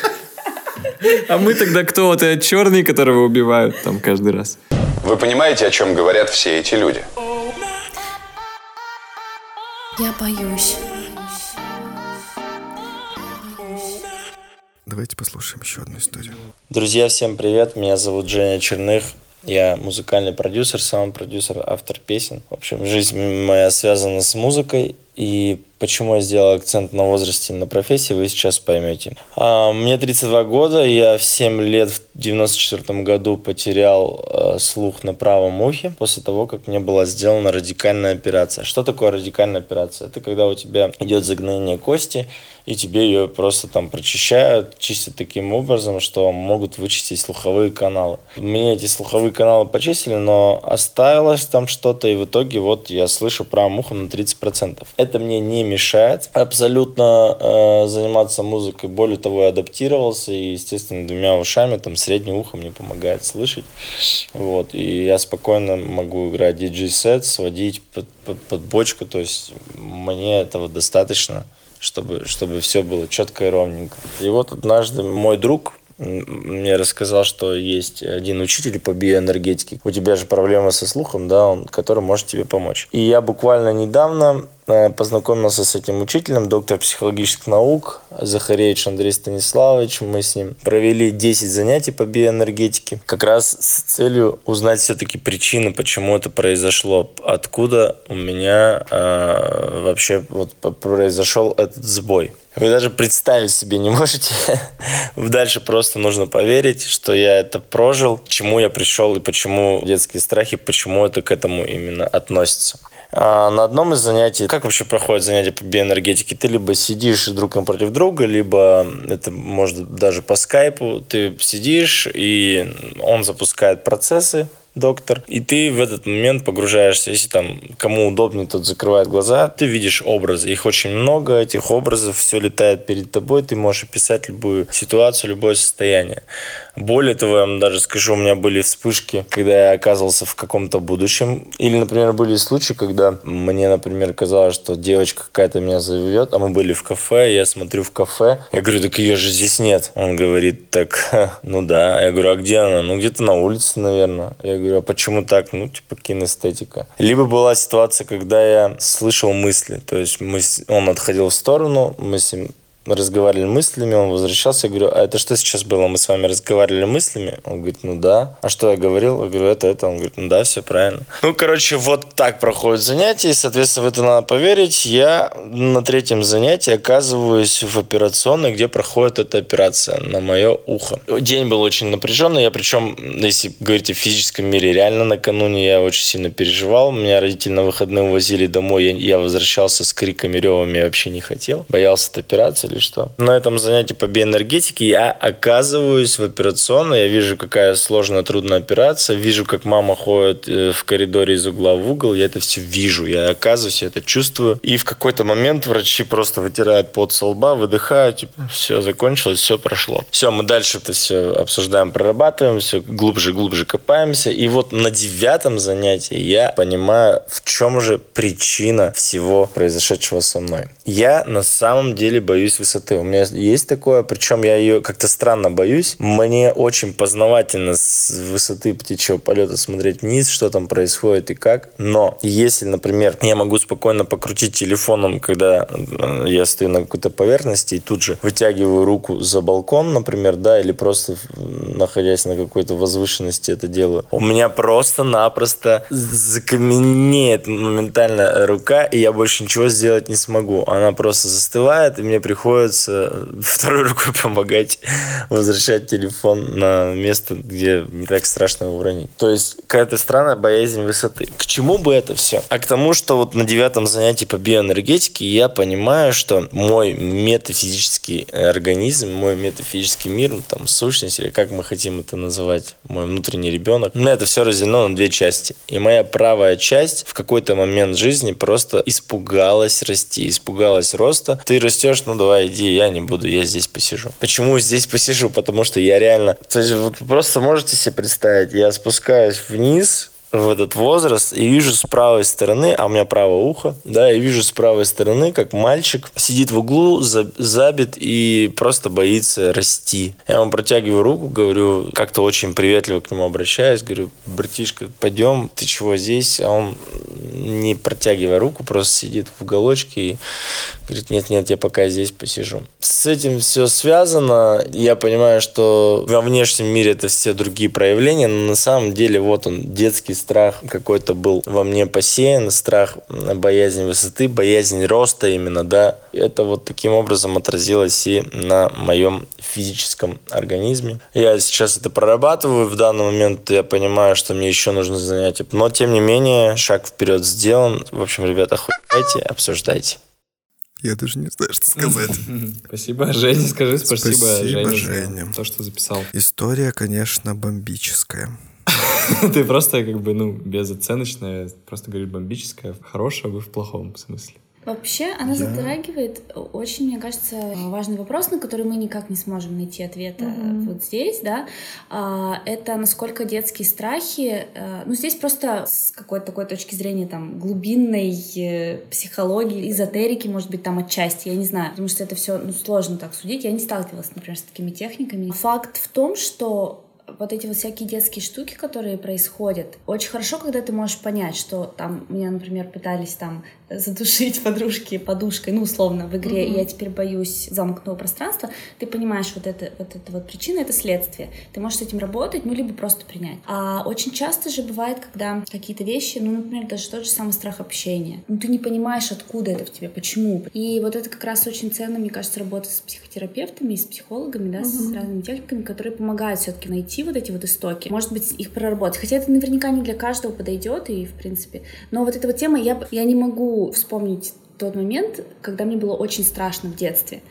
А мы тогда кто? Вот этот черный, которого убивают там каждый раз. Вы понимаете, о чем говорят все эти люди? Я боюсь. Давайте послушаем еще одну историю. Друзья, всем привет. Меня зовут Женя Черных. Я музыкальный продюсер, саунд-продюсер, автор песен. В общем, жизнь моя связана с музыкой. И почему я сделал акцент на возрасте, на профессии, вы сейчас поймете. А, мне 32 года, я в 7 лет в 94 году потерял э, слух на правом ухе после того, как мне была сделана радикальная операция. Что такое радикальная операция? Это когда у тебя идет загноение кости, и тебе ее просто там прочищают, чистят таким образом, что могут вычистить слуховые каналы. Мне эти слуховые каналы почистили, но оставилось там что-то, и в итоге вот я слышу правым ухом на 30%. Это мне не мешает абсолютно э, заниматься музыкой. Более того, я адаптировался, и, естественно, двумя ушами, там, среднее ухо мне помогает слышать. Вот, и я спокойно могу играть диджей-сет, сводить под, под, под бочку, то есть мне этого достаточно чтобы, чтобы все было четко и ровненько. И вот однажды мой друг мне рассказал, что есть один учитель по биоэнергетике. У тебя же проблема со слухом, да, он, который может тебе помочь. И я буквально недавно Э, познакомился с этим учителем, доктор психологических наук, Захаревич Андрей Станиславович. Мы с ним провели 10 занятий по биоэнергетике, как раз с целью узнать все-таки причины, почему это произошло, откуда у меня э, вообще вот произошел этот сбой. Вы даже представить себе не [laughs] можете. Дальше просто нужно поверить, что я это прожил, к чему я пришел и почему детские страхи, почему это к этому именно относится. А на одном из занятий, как вообще проходит занятие по биоэнергетике? Ты либо сидишь друг напротив друга, либо это может даже по скайпу. Ты сидишь, и он запускает процессы, доктор, и ты в этот момент погружаешься, если там кому удобнее, тот закрывает глаза, ты видишь образы, их очень много, этих образов, все летает перед тобой, ты можешь описать любую ситуацию, любое состояние. Более того, я вам даже скажу, у меня были вспышки, когда я оказывался в каком-то будущем. Или, например, были случаи, когда мне, например, казалось, что девочка какая-то меня заведет, а мы были в кафе, я смотрю в кафе, я говорю, так ее же здесь нет. Он говорит, так, [laughs] ну да. Я говорю, а где она? Ну, где-то на улице, наверное. Я говорю, а почему так? Ну, типа, кинестетика. Либо была ситуация, когда я слышал мысли. То есть мы, он отходил в сторону, мы с ним разговаривали мыслями, он возвращался, я говорю, а это что сейчас было? Мы с вами разговаривали мыслями? Он говорит, ну да. А что я говорил? Я говорю, это, это. Он говорит, ну да, все правильно. Ну, короче, вот так проходит занятие, и, соответственно, в это надо поверить. Я на третьем занятии оказываюсь в операционной, где проходит эта операция на мое ухо. День был очень напряженный, я причем, если говорить о физическом мире, реально накануне я очень сильно переживал. Меня родители на выходные увозили домой, я, я возвращался с криками, ревами, я вообще не хотел. Боялся этой операции или что. На этом занятии по биоэнергетике я оказываюсь в операционной, я вижу, какая сложная, трудная операция, вижу, как мама ходит э, в коридоре из угла в угол, я это все вижу, я оказываюсь, я это чувствую. И в какой-то момент врачи просто вытирают пот со лба, выдыхают, типа, все закончилось, все прошло. Все, мы дальше это все обсуждаем, прорабатываем, все глубже, глубже копаемся. И вот на девятом занятии я понимаю, в чем же причина всего произошедшего со мной. Я на самом деле боюсь высоты. У меня есть такое, причем я ее как-то странно боюсь. Мне очень познавательно с высоты птичьего полета смотреть вниз, что там происходит и как. Но если, например, я могу спокойно покрутить телефоном, когда э, я стою на какой-то поверхности и тут же вытягиваю руку за балкон, например, да, или просто находясь на какой-то возвышенности это делаю, у меня просто-напросто закаменеет моментально рука, и я больше ничего сделать не смогу. Она просто застывает, и мне приходится приходится второй рукой помогать возвращать телефон на место, где не так страшно его уронить. То есть какая-то странная боязнь высоты. К чему бы это все? А к тому, что вот на девятом занятии по биоэнергетике я понимаю, что мой метафизический организм, мой метафизический мир, ну, там, сущность, или как мы хотим это называть, мой внутренний ребенок, ну, это все разделено на две части. И моя правая часть в какой-то момент жизни просто испугалась расти, испугалась роста. Ты растешь, ну, давай иди, я не буду, я здесь посижу. Почему здесь посижу? Потому что я реально... То есть, вот просто можете себе представить, я спускаюсь вниз, в этот возраст и вижу с правой стороны, а у меня правое ухо, да, и вижу с правой стороны, как мальчик сидит в углу, забит и просто боится расти. Я ему протягиваю руку, говорю, как-то очень приветливо к нему обращаюсь, говорю, братишка, пойдем, ты чего здесь? А он, не протягивая руку, просто сидит в уголочке и говорит, нет-нет, я пока здесь посижу. С этим все связано. Я понимаю, что во внешнем мире это все другие проявления, но на самом деле вот он, детский страх какой-то был во мне посеян, страх, боязнь высоты, боязнь роста именно, да. Это вот таким образом отразилось и на моем физическом организме. Я сейчас это прорабатываю, в данный момент я понимаю, что мне еще нужно занятие, но тем не менее шаг вперед сделан. В общем, ребята, охуевайте, обсуждайте. Я даже не знаю, что сказать. [laughs] Спасибо, Женя, скажи спасибо, спасибо Жене, Женя. за то, что записал. История, конечно, бомбическая. [laughs] Ты просто как бы, ну, безоценочная, просто говоришь бомбическая, хорошая, вы в плохом смысле. Вообще, она Я- затрагивает очень, мне кажется, важный вопрос, на который мы никак не сможем найти ответа Мгм. вот здесь, да. А, Это насколько детские страхи, э, ну здесь просто с какой-то такой точки зрения там глубинной э, психологии, эзотерики, может быть, там отчасти, я не знаю, потому что это все ну, сложно так судить. Я не сталкивалась, например, с такими техниками. Факт в том, что вот эти вот всякие детские штуки, которые происходят, очень хорошо, когда ты можешь понять, что там меня, например, пытались там задушить [laughs] подружки подушкой, ну, условно, в игре, и Мгм. я теперь боюсь замкнутого пространства, ты понимаешь, вот это вот, это вот причина — это следствие. Ты можешь с этим работать, ну, либо просто принять. А очень часто же бывает, когда какие-то вещи, ну, например, даже тот же самый страх общения, ну, ты не понимаешь, откуда это в тебе, почему. И вот это как раз очень ценно, мне кажется, работа с психотерапевтами и с психологами, да, с Мгм. разными техниками, которые помогают все-таки найти вот эти вот истоки, может быть, их проработать. Хотя это наверняка не для каждого подойдет, и в принципе. Но вот эта вот тема, я, я не могу вспомнить тот момент, когда мне было очень страшно в детстве.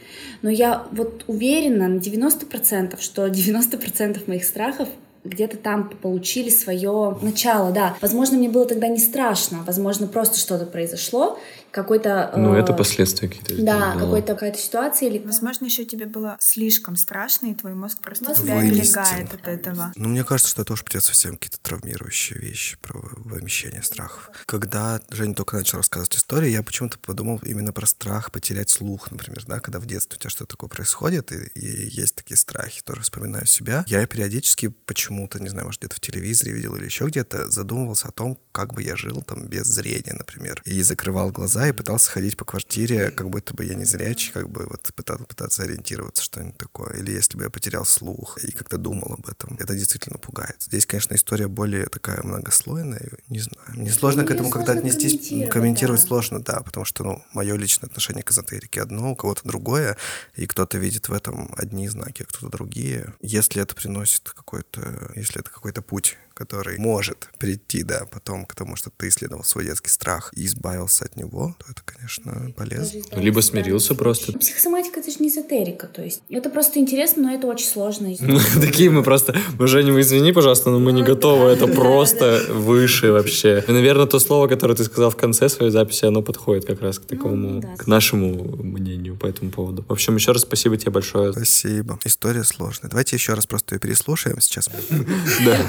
Но я вот уверена на 90%, что 90% моих страхов где-то там получили свое начало, да. Возможно, мне было тогда не страшно, возможно, просто что-то произошло, какой-то... Ну, э, это последствия какие-то. Да, Ну, какой-то какая-то ситуация или... Возможно, еще тебе было слишком страшно, и твой мозг просто Возможно. тебя оберегает от этого. Ну, мне кажется, что это тоже придет совсем какие-то травмирующие вещи про вымещение страхов. Когда Женя только начал рассказывать историю, я почему-то подумал именно про страх потерять слух, например, да, когда в детстве у тебя что-то такое происходит, и, и есть такие страхи, тоже вспоминаю себя. Я периодически почему-то, не знаю, может, где-то в телевизоре видел или еще где-то, задумывался о том, как бы я жил там без зрения, например. И закрывал глаза и пытался ходить по квартире, как будто бы я не зрячий, как бы вот пытаться, пытаться ориентироваться, что-нибудь такое. Или если бы я потерял слух и как-то думал об этом. Это действительно пугает. Здесь, конечно, история более такая многослойная. Не знаю. Мне сложно Ну, к этому как-то отнестись. комментировать, Комментировать да. сложно, да, потому что, ну, мое личное отношение к эзотерике одно, у кого-то другое, и кто-то видит в этом одни знаки, а кто-то другие. Если это приносит какой-то, если это какой-то путь, который может прийти, да, потом к тому, что ты исследовал свой детский страх и избавился от него, то это, конечно, полезно. Ну, Либо смирился просто. Психосоматика — это же не эзотерика, то есть это просто интересно, но это очень сложно. Ну, такие мы просто... Мы, Женя, извини, пожалуйста, но мы не готовы. Это просто выше вообще. Наверное, то слово, которое ты сказал в конце своей записи, оно подходит как раз к такому, к нашему мнению по этому поводу. В общем, еще раз спасибо тебе большое. Спасибо. История сложная. Давайте еще раз просто ее переслушаем сейчас.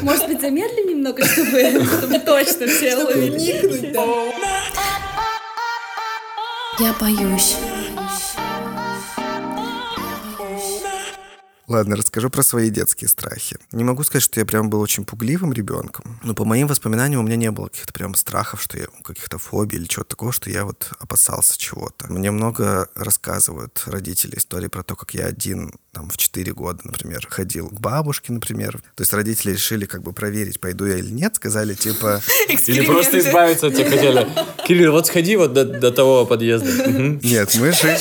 Может быть, замедлим немного, чтобы, чтобы точно все ловили. Я боюсь. Ладно, расскажу про свои детские страхи. Не могу сказать, что я прям был очень пугливым ребенком, но по моим воспоминаниям у меня не было каких-то прям страхов, что я каких-то фобий или чего-то такого, что я вот опасался чего-то. Мне много рассказывают родители истории про то, как я один там в 4 года, например, ходил к бабушке, например. То есть родители решили как бы проверить, пойду я или нет, сказали типа... Или просто избавиться от тебя хотели. Кирилл, вот сходи вот до, до того подъезда. Нет, мы жили...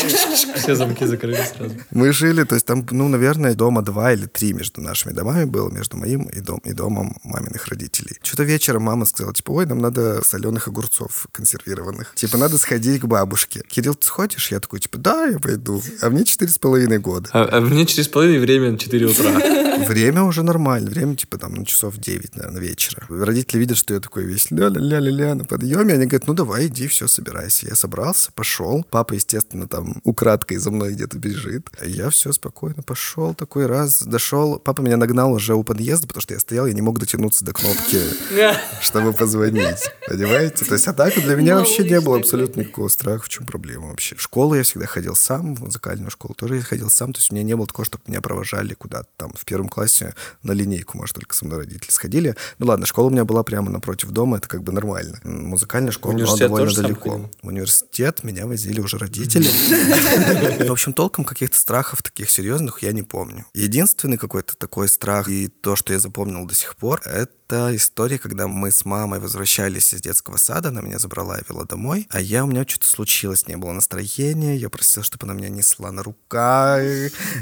Все замки закрыли сразу. Мы жили, то есть там, ну, наверное, дома два или три между нашими домами было, между моим и, дом, и домом маминых родителей. Что-то вечером мама сказала, типа, ой, нам надо соленых огурцов консервированных. Типа, надо сходить к бабушке. Кирилл, ты сходишь? Я такой, типа, да, я пойду. А мне четыре с половиной года. А, а мне через половину время 4 утра. [laughs] Время уже нормально. Время, типа, там, ну, часов 9, наверное, вечера. Родители видят, что я такой весь ля-ля-ля-ля-ля на подъеме. Они говорят, ну, давай, иди, все, собирайся. Я собрался, пошел. Папа, естественно, там украдкой за мной где-то бежит. А я все спокойно пошел. Такой раз дошел. Папа меня нагнал уже у подъезда, потому что я стоял, я не мог дотянуться до кнопки, [laughs] чтобы позвонить. Понимаете? То есть, а так для меня вообще не было абсолютно никакого страха. В чем проблема вообще? В школу я всегда ходил сам, в музыкальную школу тоже я ходил сам. То есть у меня не было такого, чтобы меня провожали куда-то там. В первом классе на линейку, может, только со мной родители сходили. Ну ладно, школа у меня была прямо напротив дома, это как бы нормально. Музыкальная школа была довольно далеко. В университет меня возили уже родители. [laughs] В общем, толком каких-то страхов таких серьезных я не помню. Единственный какой-то такой страх и то, что я запомнил до сих пор, это история, когда мы с мамой возвращались из детского сада, она меня забрала и вела домой, а я, у меня что-то случилось, не было настроения, я просил, чтобы она меня несла на руках,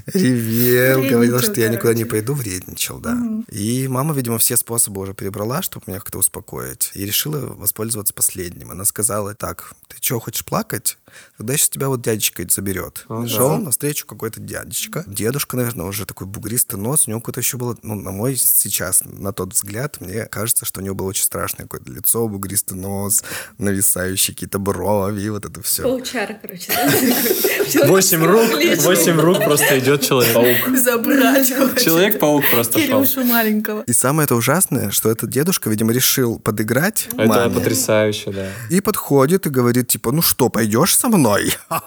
ревел, говорил, что я никуда не пойду, вредничал, да. И мама, видимо, все способы уже перебрала, чтобы меня как-то успокоить, и решила воспользоваться последним. Она сказала, так, ты что, хочешь плакать? Тогда сейчас тебя вот дядечка заберет. Шел навстречу какой-то дядечка. Дедушка, наверное, уже такой бугристый нос. У него какой-то еще было, ну, на мой сейчас, на тот взгляд, вот мне кажется, что у него было очень страшное какое-то лицо, бугристый нос, нависающие какие-то брови, вот это все. Паучара, короче, [laughs] Восемь рук, восемь рук просто идет Человек-паук. Забрать. Человек-паук просто шел. Маленького. И самое это ужасное, что этот дедушка, видимо, решил подыграть Это потрясающе, да. И подходит и говорит, типа, ну что, пойдешь со мной? [laughs]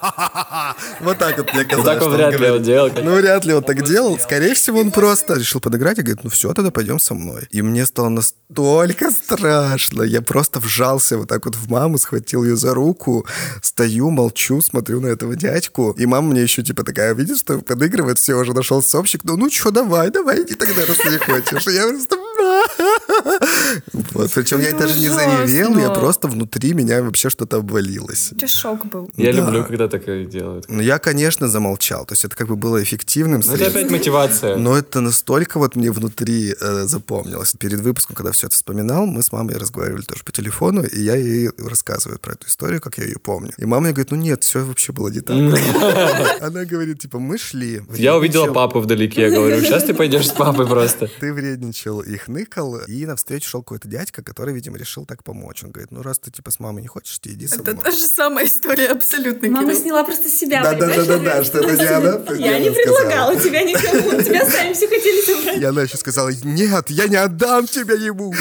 Вот так вот мне казалось. так он вряд ли он делал. Ну, вряд ли он так делал. Скорее всего, он просто решил подыграть и говорит, ну все, тогда пойдем со мной. И мне стало настолько страшно. Я просто вжался вот так вот в маму, схватил ее за руку, стою, молчу, смотрю на этого дядьку. И мама мне еще типа такая, видишь, что подыгрывает, все, уже нашел сопчик. Ну, ну что, давай, давай, иди тогда, раз не хочешь. Я просто... Вот, причем я даже не заревел, я просто внутри меня вообще что-то обвалилось. Тебя шок был. Я люблю, когда так и делают. Ну, я, конечно, замолчал. То есть это как бы было эффективным Ну, это опять мотивация. Но это настолько вот мне внутри э, запомнилось. Перед выпуском, когда все это вспоминал, мы с мамой разговаривали тоже по телефону, и я ей рассказываю про эту историю, как я ее помню. И мама мне говорит, ну нет, все вообще было не так. [laughs] Она говорит, типа, мы шли. Я увидела папу вдалеке, я говорю, сейчас ты пойдешь с папой просто. Ты вредничал и хныкал, и навстречу шел какой-то дядька, который, видимо, решил так помочь. Он говорит, ну раз ты типа с мамой не хочешь, ты иди со Это мной. та же самая история абсолютно, Мама Кирилл. сняла просто себя. Да, да, да, да, да, что это не она. Я не предлагала тебя никому, тебя сами все хотели забрать. Она еще сказала, нет, я не отдам тебя ему.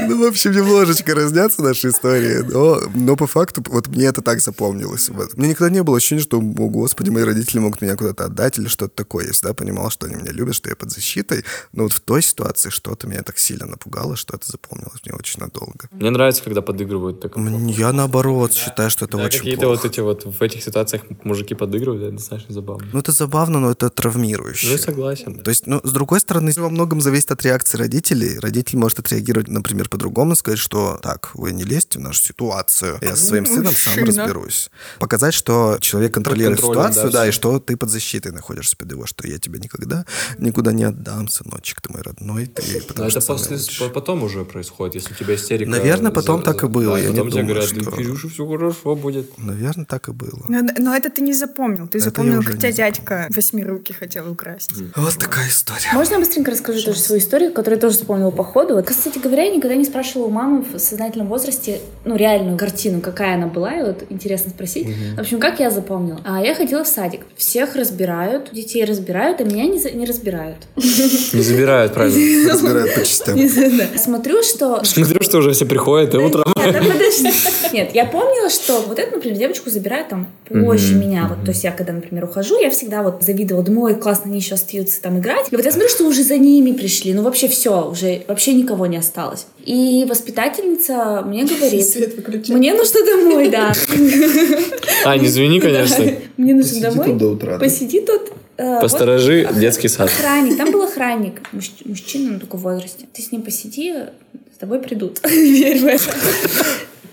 Ну, в общем, немножечко разнятся наши истории, но, но по факту вот мне это так запомнилось. Вот. Мне никогда не было ощущения, что, о господи, мои родители могут меня куда-то отдать или что-то такое. Я всегда понимал, что они меня любят, что я под защитой. Но вот в той ситуации что-то меня так сильно напугало, что это запомнилось мне очень надолго. Мне нравится, когда подыгрывают так. М, Я, наоборот, считаю, что это Да, очень какие-то плохо. вот эти вот в этих ситуациях мужики подыгрывают, это достаточно забавно. Ну, это забавно, но это травмирующе. Ну, я согласен. То есть, ну, с другой стороны, во многом зависит от реакции родителей. Родитель может отреагировать, например, по-другому, сказать, что так, вы не лезьте в нашу ситуацию, я со своим сыном сам разберусь. Показать, что человек контролирует ситуацию, да, да, и что ты под защитой находишься под его, что я тебя никогда никуда не отдам, сыночек, ты мой родной, ты потому что после, потом уже происходит, если у тебя истерика. Наверное, потом за- так и было, Да, я не потом тебе думаю, говорят, что- Кирюша, все хорошо будет. Наверное, так и было. Но, но это ты не запомнил. Ты Это запомнил, не тебя дядька восьмируки хотел украсть. Вот такая история. Можно я быстренько расскажу тоже свою историю, которую я тоже вспомнила по ходу? Вот, кстати говоря, я никогда не спрашивала у мамы в сознательном возрасте, ну, реальную картину, какая она была, и вот интересно спросить. В общем, как я запомнила? А я ходила в садик. Всех разбирают, детей разбирают, а меня не, за- не разбирают. Не забирают, правильно. [laughs] Разбирают по частям. Да. Смотрю, что... Смотрю, что уже все приходят, и утром. Нет, я помнила, что вот эту, например, девочку забирают там позже меня. Вот, то есть я, когда, например, ухожу, я всегда вот завидовала, думаю, ой, классно, они еще остаются там играть. И вот я смотрю, что уже за ними пришли. Ну, вообще все, уже вообще никого не осталось. И воспитательница мне [laughs] говорит, мне нужно домой, да. [laughs] А, не извини, конечно. Мне нужно домой. до утра? Посиди тут. Э, вот Посторожи детский сад. Охранник, там был охранник, мужч- мужчина, ну, только в возрасте. Ты с ним посиди, с тобой придут. Верь в это.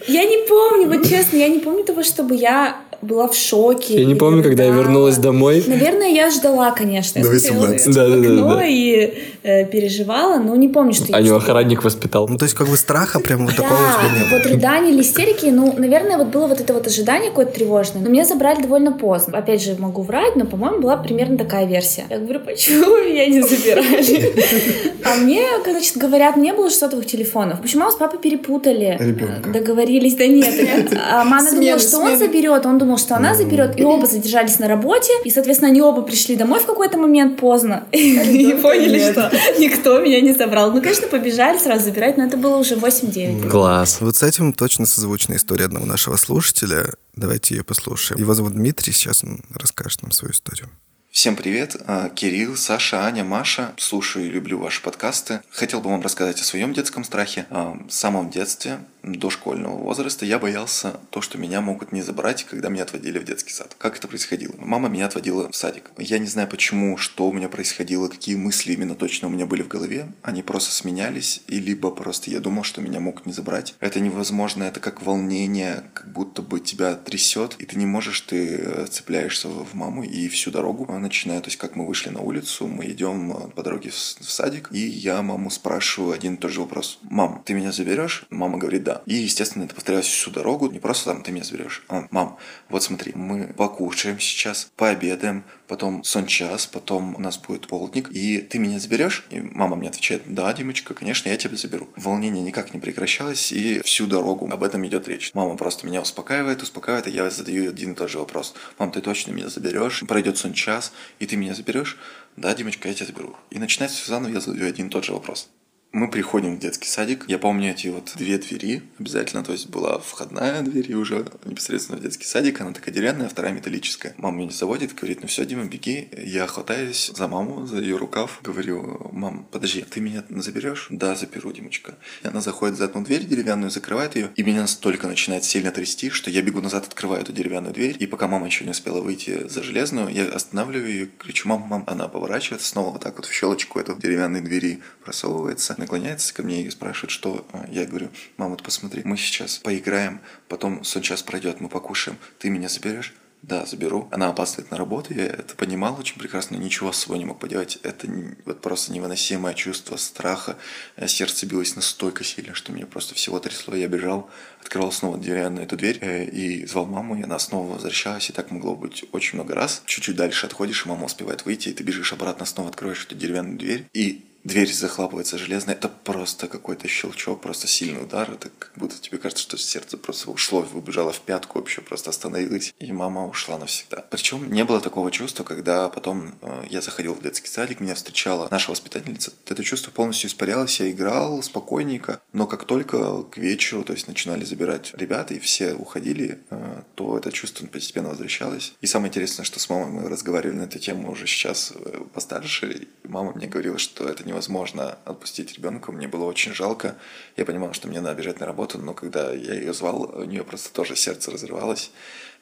Я не помню, вот честно, я не помню того, чтобы я была в шоке. Я не помню, когда я вернулась домой. Наверное, я ждала, конечно. До смотрела 18. в Да-да-да-да. окно и э, переживала, но не помню, что я А него чувствовала. охранник воспитал. Ну, то есть, как бы страха прям вот такого у Да, тебя не было. вот рыдания или истерики, ну, наверное, вот было вот это вот ожидание какое-то тревожное. Но меня забрали довольно поздно. Опять же, могу врать, но, по-моему, была примерно такая версия. Я говорю, почему меня не забирали? [laughs] А мне, значит, говорят, не было сотовых телефонов. Почему мама с папой перепутали? Ребенка. Договорились, да нет. А мама думала, что он заберет, он думал, что она заберет, и оба задержались на работе, и, соответственно, они оба пришли домой в какой-то момент поздно. [laughs] И поняли, что никто меня не забрал. Ну, конечно, побежали сразу забирать, но это было уже 8-9. Класс. Вот с этим точно созвучна история одного нашего слушателя. Давайте ее послушаем. Его зовут Дмитрий, сейчас он расскажет нам свою историю. Всем привет, А, Кирилл, Саша, Аня, Маша. Слушаю и люблю ваши подкасты. Хотел бы вам рассказать о своем детском страхе. А, В самом детстве, до школьного возраста, я боялся то, что меня могут не забрать, когда меня отводили в детский сад. Как это происходило? Мама меня отводила в садик. Я не знаю почему, что у меня происходило, какие мысли именно точно у меня были в голове. Они просто сменялись, и либо просто я думал, что меня могут не забрать. Это невозможно, это как волнение, как будто бы тебя трясет, и ты не можешь, ты э, цепляешься в маму и всю дорогу начинаю, то есть как мы вышли на улицу, мы идем э, по дороге в садик, и я маму спрашиваю один и тот же вопрос. Мам, ты меня заберешь? Мама говорит да. И, естественно, это повторялось всю дорогу, не просто там ты меня заберешь, а мам, вот смотри, мы покушаем сейчас, пообедаем, потом сон час, потом у нас будет полдник, и ты меня заберешь? И мама мне отвечает, да, Димочка, конечно, я тебя заберу. Волнение никак не прекращалось, и всю дорогу об этом идет речь. Мама просто меня успокаивает, успокаивает, и я задаю один и тот же вопрос. Мам, ты точно меня заберешь? Пройдет сон час, и ты меня заберешь? Да, Димочка, я тебя заберу. И начинается все заново, я задаю один и тот же вопрос. Мы приходим в детский садик. Я помню эти вот две двери обязательно. То есть была входная дверь и уже непосредственно в детский садик. Она такая деревянная, вторая металлическая. Мама меня заводит, говорит, ну все, Дима, беги. Я хватаюсь за маму, за ее рукав. Говорю, мам, подожди, ты меня заберешь? Да, заберу, Димочка. И она заходит за одну дверь деревянную, закрывает ее. И меня настолько начинает сильно трясти, что я бегу назад, открываю эту деревянную дверь. И пока мама еще не успела выйти за железную, я останавливаю ее, кричу, мам, мам. Она поворачивается снова вот так вот в щелочку этой деревянной двери просовывается наклоняется ко мне и спрашивает, что а, я говорю, мама, вот посмотри, мы сейчас поиграем, потом сон час пройдет, мы покушаем, ты меня заберешь? Да, заберу. Она опаздывает на работу, я это понимал очень прекрасно, ничего с собой не мог поделать. Это вот просто невыносимое чувство страха. Э, сердце билось настолько сильно, что меня просто всего трясло. Я бежал, открывал снова деревянную эту дверь э, и звал маму, и она снова возвращалась, и так могло быть очень много раз. Чуть-чуть дальше отходишь, и мама успевает выйти, и ты бежишь обратно, снова открываешь эту деревянную дверь, и дверь захлапывается железная, это просто какой-то щелчок, просто сильный удар. Это как будто тебе кажется, что сердце просто ушло, выбежало в пятку, вообще просто остановилось, и мама ушла навсегда. Причем не было такого чувства, когда потом э, я заходил в детский садик, меня встречала наша воспитательница. Это чувство полностью испарялось, я играл спокойненько, но как только к вечеру, то есть начинали забирать ребята, и все уходили, э, то это чувство постепенно возвращалось. И самое интересное, что с мамой мы разговаривали на эту тему уже сейчас э, постарше, и мама мне говорила, что это не невозможно отпустить ребенка. Мне было очень жалко. Я понимал, что мне надо бежать на работу, но когда я ее звал, у нее просто тоже сердце разрывалось.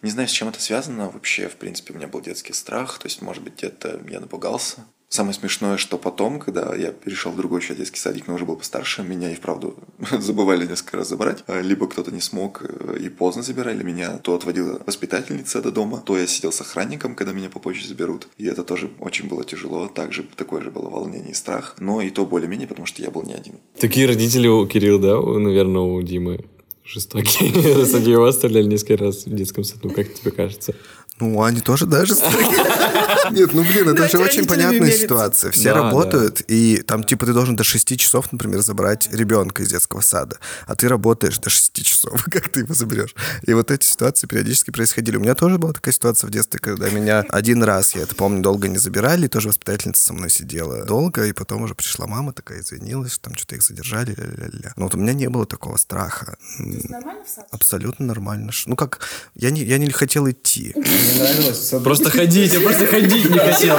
Не знаю, с чем это связано. Вообще, в принципе, у меня был детский страх. То есть, может быть, где-то я напугался. Самое смешное, что потом, когда я перешел в другой еще детский садик, но уже был постарше, меня и вправду [laughs] забывали несколько раз забрать. А, либо кто-то не смог э, и поздно забирали меня, то отводила воспитательница до дома, то я сидел с охранником, когда меня попозже заберут. И это тоже очень было тяжело. Также такое же было волнение и страх. Но и то более-менее, потому что я был не один. Такие родители у Кирилла, да, наверное, у Димы жестокие. [laughs] Раз они его оставляли несколько раз в детском саду, как тебе кажется? Ну, они тоже даже [laughs] Нет, ну блин, это же очень понятная ситуация. Все работают, и там типа ты должен до 6 часов, например, забрать ребенка из детского сада, а ты работаешь до 6 часов. [laughs] Как ты его заберешь? И вот эти ситуации периодически происходили. У меня тоже была такая ситуация в детстве, когда меня один раз, я это помню, долго не забирали, и тоже воспитательница со мной сидела долго, и потом уже пришла мама такая, извинилась, что там что-то их задержали, ля-ля-ля. Но вот у меня не было такого страха. Нормально в сад? Абсолютно нормально. Ну как, я не, я не хотел идти. Мне нравилось. Просто ходить, я просто ходить не хотел,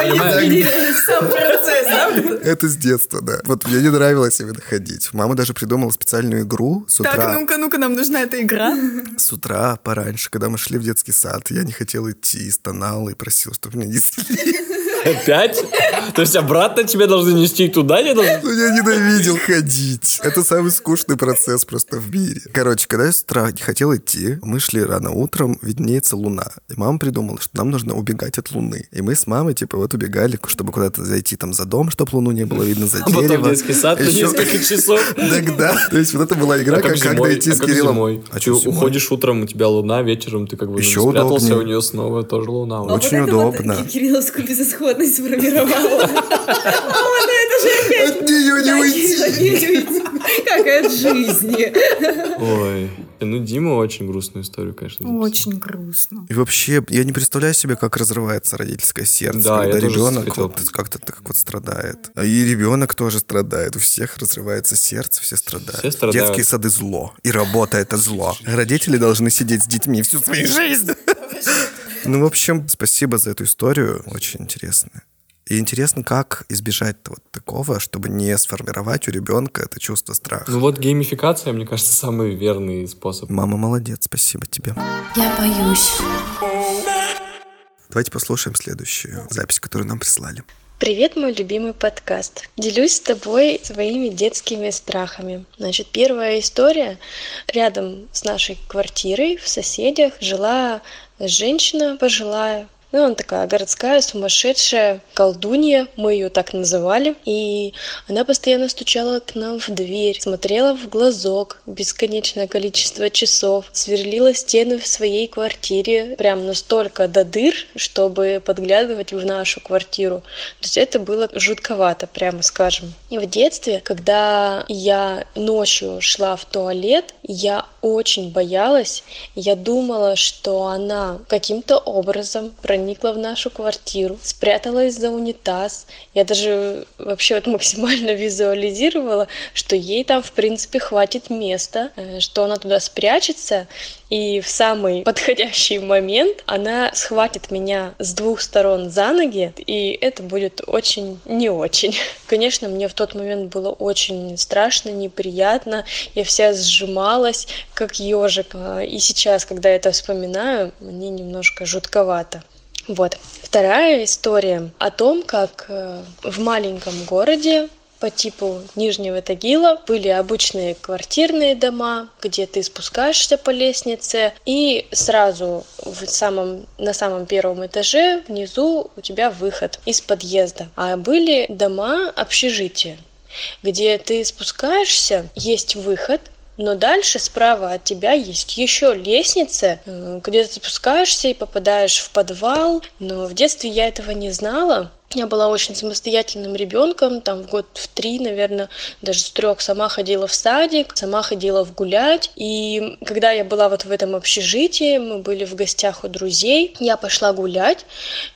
Это с детства, да. Вот мне не нравилось именно ходить. Мама даже придумала специальную игру с утра. Так, ну-ка, ну-ка, нам нужна эта игра. С утра пораньше, когда мы шли в детский сад, я не хотел идти, стонал и просил, чтобы меня несли. Опять? То есть обратно тебя должны нести туда? Не должны? Ну, я ненавидел ходить. Это самый скучный процесс просто в мире. Короче, когда я с утра не хотел идти, мы шли рано утром, виднеется луна. И мама придумала, что нам нужно убегать от луны. И мы с мамой, типа, вот убегали, чтобы куда-то зайти там за дом, чтобы луну не было видно за а дерево. потом детский сад Еще... на несколько часов. Тогда. То есть вот это была игра, а как, как дойти а с Кириллом. Зимой? А ты уходишь утром, у тебя луна, вечером ты как бы Еще спрятался, удобнее. у нее снова тоже луна. Очень удобно. Кирилловскую безысходность сформировала. [laughs] Мама, да это же опять... От нее не уйти. Как от жизни. Ой. Ну, Дима очень грустную историю, конечно. Очень грустно. И вообще, я не представляю себе, как разрывается родительское сердце, да, когда ребенок вот как-то так вот страдает. И ребенок тоже страдает. У всех разрывается сердце, все страдают. Все страдают. Детские сады зло. И работа это зло. Родители должны сидеть с детьми всю свою жизнь. Ну, в общем, спасибо за эту историю. Очень интересная. И интересно, как избежать вот такого, чтобы не сформировать у ребенка это чувство страха. Ну вот геймификация, мне кажется, самый верный способ. Мама молодец, спасибо тебе. Я боюсь. Давайте послушаем следующую запись, которую нам прислали. Привет, мой любимый подкаст. Делюсь с тобой своими детскими страхами. Значит, первая история. Рядом с нашей квартирой в соседях жила женщина пожилая, Ну, она такая городская, сумасшедшая колдунья, мы ее так называли. И она постоянно стучала к нам в дверь, смотрела в глазок бесконечное количество часов, сверлила стены в своей квартире прям настолько до дыр, чтобы подглядывать в нашу квартиру. То есть это было жутковато, прямо скажем. И в детстве, когда я ночью шла в туалет, я очень боялась. Я думала, что она каким-то образом проникла в нашу квартиру, спряталась за унитаз. Я даже вообще вот максимально [laughs] визуализировала, что ей там, в принципе, хватит места, э, что она туда спрячется, и в самый подходящий момент она схватит меня с двух сторон за ноги, и это будет очень не очень. [laughs] Конечно, мне в тот момент было очень страшно, неприятно, я вся сжималась, как ежик. А, и сейчас, когда я это вспоминаю, мне немножко жутковато. Вот. Вторая история о том, как э, в маленьком городе по типу Нижнего Тагила были обычные квартирные дома, где ты спускаешься по лестнице, и сразу в самом, на самом первом этаже внизу у тебя выход из подъезда. А были дома общежития, где ты спускаешься, есть выход, но дальше справа от тебя есть еще лестница, э, где ты спускаешься и попадаешь в подвал. Но в детстве я этого не знала. Я была очень самостоятельным ребенком, там в год в три, наверное, даже с трех сама ходила в садик, сама ходила в гулять. И когда я была вот в этом общежитии, мы были в гостях у друзей, я пошла гулять.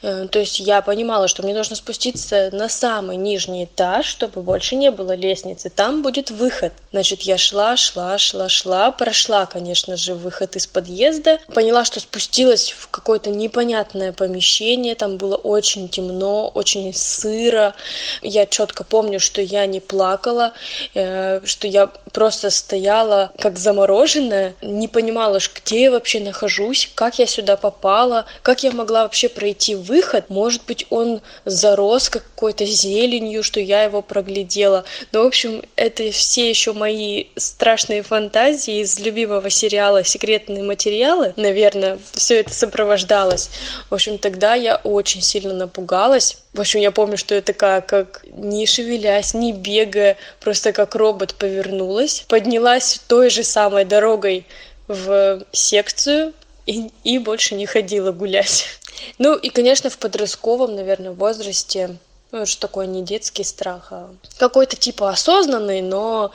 Э, то есть я понимала, что мне нужно спуститься на самый нижний этаж, чтобы больше не было лестницы. Там будет выход. Значит, я шла, шла, шла, шла, прошла, конечно же, выход из подъезда. Поняла, что спустилась в какое-то непонятное помещение, там было очень темно, очень сыро. Я четко помню, что я не плакала, э, что я просто стояла как замороженная, не понимала, где я вообще нахожусь, как я сюда попала, как я могла вообще пройти выход. Может быть, он зарос какой-то зеленью, что я его проглядела. Но, в общем, это все еще мои страшные фантазии из любимого сериала «Секретные материалы». Наверное, все это сопровождалось. В общем, тогда я очень сильно напугалась. В общем, я помню, что я такая, как не шевелясь, не бегая, просто как робот повернулась, поднялась той же самой дорогой в секцию и, и больше не ходила гулять. [laughs] Ну и, конечно, в подростковом, наверное, возрасте, ну, что такое не детский страх, а какой-то типа осознанный, но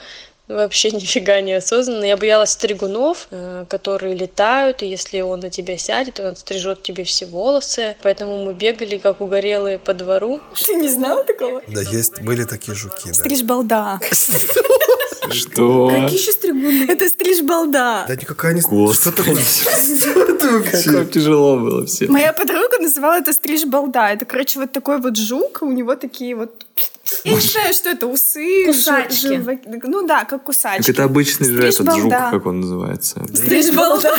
вообще [laughs] нифига не осознанно. Я боялась стригунов, э, которые летают, и если он на тебя сядет, он стрижет тебе все волосы. Поэтому мы бегали, как угорелые по двору. Ты не знала такого? Да, есть, были такие жуки, да. Стриж балда. [laughs] Что? Какие еще стригуны? Это стриж балда. Да никакая не... Вообще? Как тяжело было все. Моя подруга называла это стриж балда. Это, короче, вот такой вот жук, у него такие вот я не знаю, что это, усы, Кусачки. Ну да, как кусачки. Так это обычный же этот жук, как он называется. Стриж балда.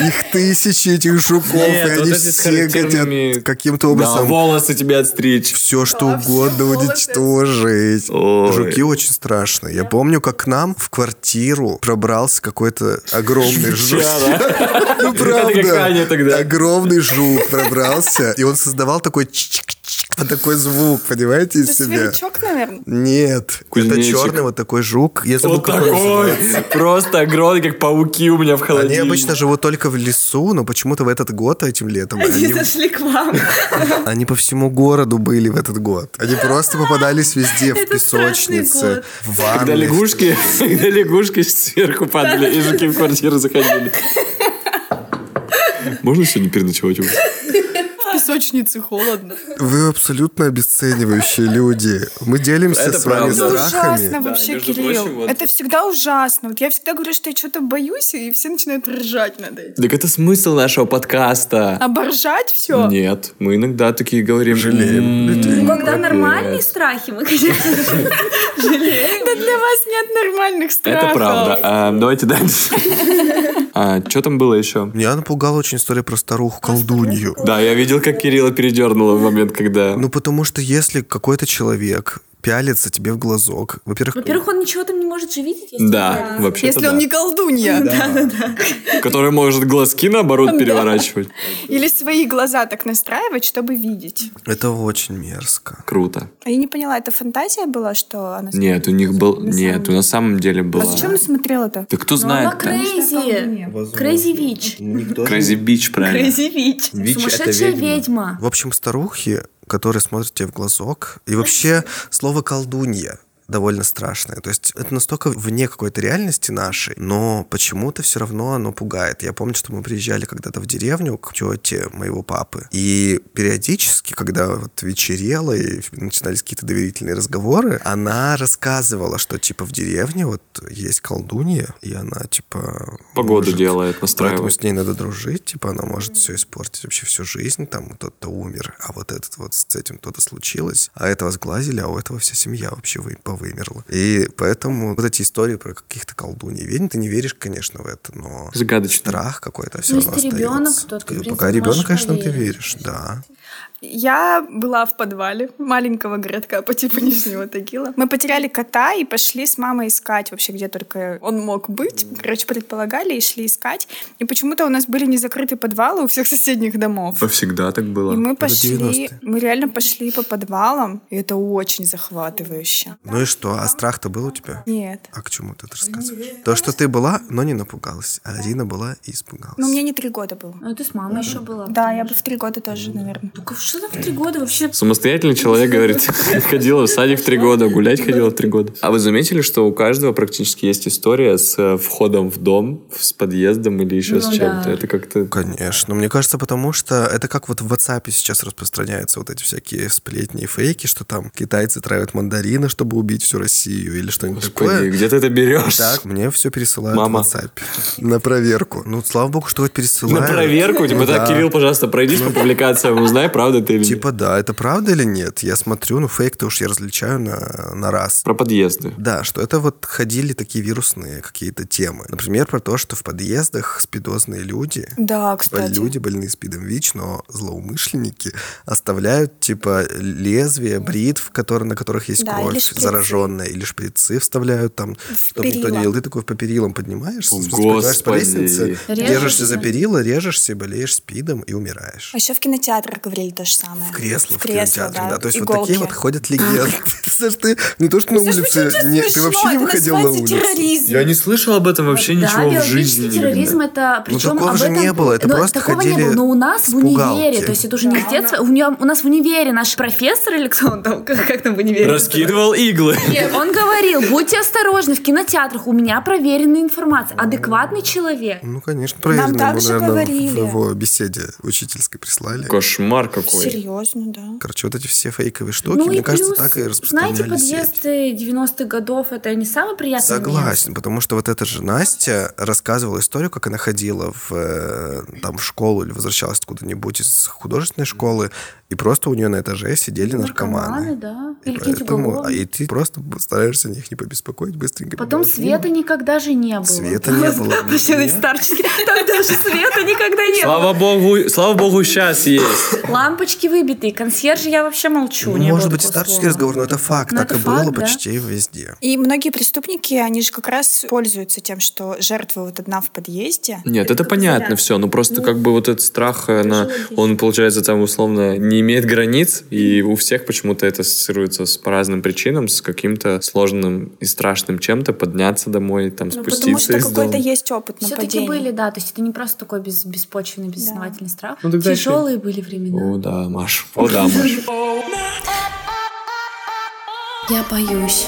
Их тысячи этих жуков, Нет, и вот они все хотят каким-то Да, образом волосы тебе отстричь. все что угодно уничтожить. Жуки очень страшные. Я помню, как к нам в квартиру пробрался какой-то огромный жук. [laughs] Ну, правда. Огромный жук пробрался, и он создавал такой чик-чик, вот такой звук, понимаете, из Это себя. сверчок, наверное. Нет, Кузнечик. это черный вот такой жук. Я забыл, Вот как он такой. называется. Просто огромный, как пауки у меня в Они холодильнике. обычно живут только в лесу, но почему-то в этот год, этим летом, Они они, зашли к вам. [laughs] они по всему городу были в этот год. Они просто попадались везде, в Это страшный песочнице, год. в Когда лягушки, когда лягушки сверху падали, и жуки в квартиру заходили. [laughs] Можно сегодня переночевать у вас? В песочнице холодно. Вы абсолютно обесценивающие люди. Мы делимся Это с вами правда. Это страхами. ужасно вообще, между Кирилл. прочим, вот- Это всегда ужасно. Вот я всегда говорю, что я что-то боюсь, и все начинают ржать над этим. Так это смысл нашего подкаста. Оборжать все? Нет, мы иногда такие говорим. Жалеем «М, людей. Ну, когда капец». нормальные страхи, мы, конечно [laughs] жалеем. Да для вас нет нормальных страхов. Это правда. А, давайте дальше. [laughs] А, что там было еще? Меня напугала очень история про старуху-колдунью. Да, я видел, как Кирилла передернуло в момент, когда... Ну, потому что если какой-то человек пялится тебе в глазок. Во-первых, Во-первых, он ничего там не может же видеть. если Да, он- вообще Если он не колдунья. Который может глазки наоборот переворачивать. Или свои глаза так настраивать, чтобы видеть. это очень мерзко. Круто. А я не поняла, это фантазия была, что она Нет, у них был... Нет, на самом деле А была... зачем ты смотрела-то? Да кто Ну, она знает? crazy. Crazy Witch. Crazy Witch, правильно. Crazy Witch. Это Сумасшедшая ведьма. В общем, старухи, которые смотрят тебе в глазок, и вообще слово колдунья довольно страшное. То есть это настолько вне какой-то реальности нашей, но почему-то все равно оно пугает. Я помню, что мы приезжали когда-то в деревню к тете моего папы, и периодически, когда вот вечерело и начинались какие-то доверительные разговоры, она рассказывала, что типа в деревне вот есть колдунья, и она типа... Погоду может- делает, Поэтому настраивает. с ней надо дружить, типа она может все испортить вообще всю жизнь, там кто-то умер, а вот этот вот с этим кто-то случилось, а этого сглазили, а у этого вся семья вообще вы, повымерла. И поэтому вот эти истории про каких-то колдуней, ведь ты не веришь, конечно, в это, но Загадочно. страх какой-то все Ну, равно ребенок, остается. то ты, в Пока ребенок, конечно, ты поверить. веришь, да. Я была в подвале маленького городка по типу Нижнего Тагила. Мы потеряли кота и пошли с мамой искать вообще, где только он мог быть. Короче, предполагали и шли искать. И почему-то у нас были не закрыты подвалы у всех соседних домов. Всегда так было. И мы пошли, 90-е. мы реально пошли по подвалам, и это очень захватывающе. Ну и что, а страх-то был у тебя? Нет. А к чему ты это рассказываешь? То, что ты была, но не напугалась, а Арина была и испугалась. Ну, мне не три года было. Ну, ты с мамой еще была. Да, я бы в три года тоже, наверное. Только что там в три года вообще? Самостоятельный человек, говорит, [laughs] ходила в садик в три года, гулять ходила в три года. А вы заметили, что у каждого практически есть история с э, входом в дом, с подъездом или еще с Ну чем-то? да. Это как-то... Конечно, мне кажется, потому что это как вот в WhatsApp сейчас распространяются вот эти всякие сплетни и фейки, что там китайцы травят мандарины, чтобы убить всю Россию или что-нибудь Господи, такое. где ты это берешь? Так, мне все пересылают Мама. в WhatsApp на проверку. Ну, слава богу, что хоть пересылают. На проверку? Типа, так. Кирилл, пожалуйста, пройдись по публикациям, узнай, правда ты или нет. Типа, да, это правда или нет? Я смотрю, ну, фейк-то уж я различаю на, на раз. Про подъезды. Да, что это вот ходили такие вирусные какие-то темы. Например, про то, что в подъездах спидозные люди Да, Типа кстати. люди больные спидом ВИЧ, но злоумышленники оставляют типа лезвия, бритв, которые, на которых есть Да, или кровь шприцы. зараженная, или шприцы вставляют там, чтобы никто не перила. видел. Ты такой по перилам поднимаешься, спускаешься по лестнице, Режешься. держишься за перила, режешься, болеешь спидом и умираешь. А еще в кинотеатрах говорили то же самое. В кресло, в, кресло, кинотеатре, да. То есть вот Иголки. такие вот ходят [laughs] легенды. [laughs] Слышь, ты не то, что на улице, не- ты вообще не выходил на улицу. Я не слышал об этом вообще да, ничего в жизни. терроризм это причем такого об же этом- не было, это ну, просто такого ходили не было, но у нас в универе, то есть это уже не с детства, у, меня, у нас в универе наш профессор или кто он там, [laughs] как, там в универе? Раскидывал иглы. Нет, он говорил, будьте осторожны в кинотеатрах, у меня проверенная информация, адекватный человек. Ну, конечно, же наверное, говорили. в его беседе учительской прислали. Кошмар какой. Серьезно, да. Короче, вот эти все фейковые штуки, Ну мне кажется, плюс, так и распространялись. знаете, подъезды 90-х годов это не самый приятный момент. Согласен, потому что вот эта же Настя рассказывала историю, как она ходила в, э, там, в школу или возвращалась откуда-нибудь из художественной школы, и просто у нее на этаже сидели наркоманы. Наркоманы, да. И Или поэтому- а и ты просто стараешься них не побеспокоить, быстренько Потом света никогда же не было. Света не было. Вообще, старческий. Там даже света никогда не было. Слава богу, слава богу, сейчас есть. Лампочки выбитые, консьержи я вообще молчу. Ну, не может было быть, старческий слова. разговор, но это факт. Но так это и было факт, да. почти везде. И многие преступники, они же как раз пользуются тем, что жертва вот одна в подъезде. Нет, это понятно все, ну просто как бы вот этот страх, она, он, получается, там условно не имеет границ, и у всех почему-то это ассоциируется с по разным причинам, с каким-то сложным и страшным чем-то, подняться домой, там, Ну, потому спуститься что из какой-то есть опыт Все-таки нападения. были, да, то есть это не просто такой без, беспочвенный, безосновательный страх. Ну, тогда еще- Тяжелые были времена. О, да, Маш. О, да, Маш. Я боюсь.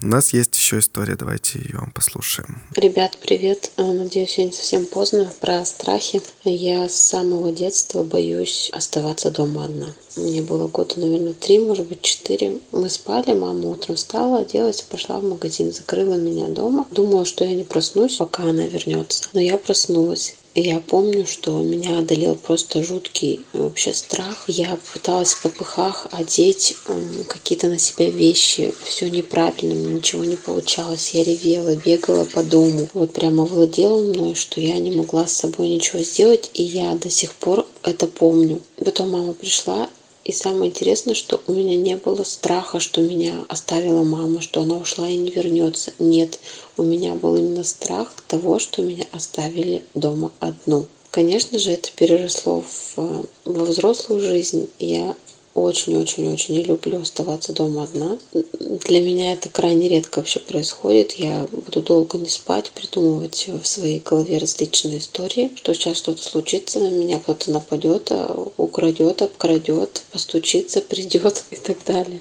У нас есть еще история, давайте ее послушаем. Ребят, привет. Э, Надеюсь, я не совсем поздно. Про страхи. Я с самого детства боюсь оставаться дома одна. Мне было года, наверное, три, может быть, четыре. Мы спали, мама утром встала, оделась, пошла в магазин, закрыла меня дома. Думала, что я не проснусь, пока она вернется. Но я проснулась. Я помню, что меня одолел просто жуткий э, вообще страх. Я пыталась в попыхах одеть м, какие-то на себя вещи. Все неправильно, ничего не получалось. Я ревела, бегала по дому. Вот прямо владела мной, что я не могла с собой ничего сделать. И я до сих пор это помню. Потом мама пришла И самое интересное, что у меня не было страха, что меня оставила мама, что она ушла и не вернется. Нет, у меня был именно страх того, что меня оставили дома одну. Конечно же, это переросло в, во взрослую жизнь. Я очень-очень-очень не люблю оставаться дома одна. Для меня это крайне редко вообще происходит. Я буду долго не спать, придумывать в своей голове различные истории, что сейчас что-то случится, на меня кто-то нападет, а украдет, обкрадет, постучится, придет [laughs] и так далее.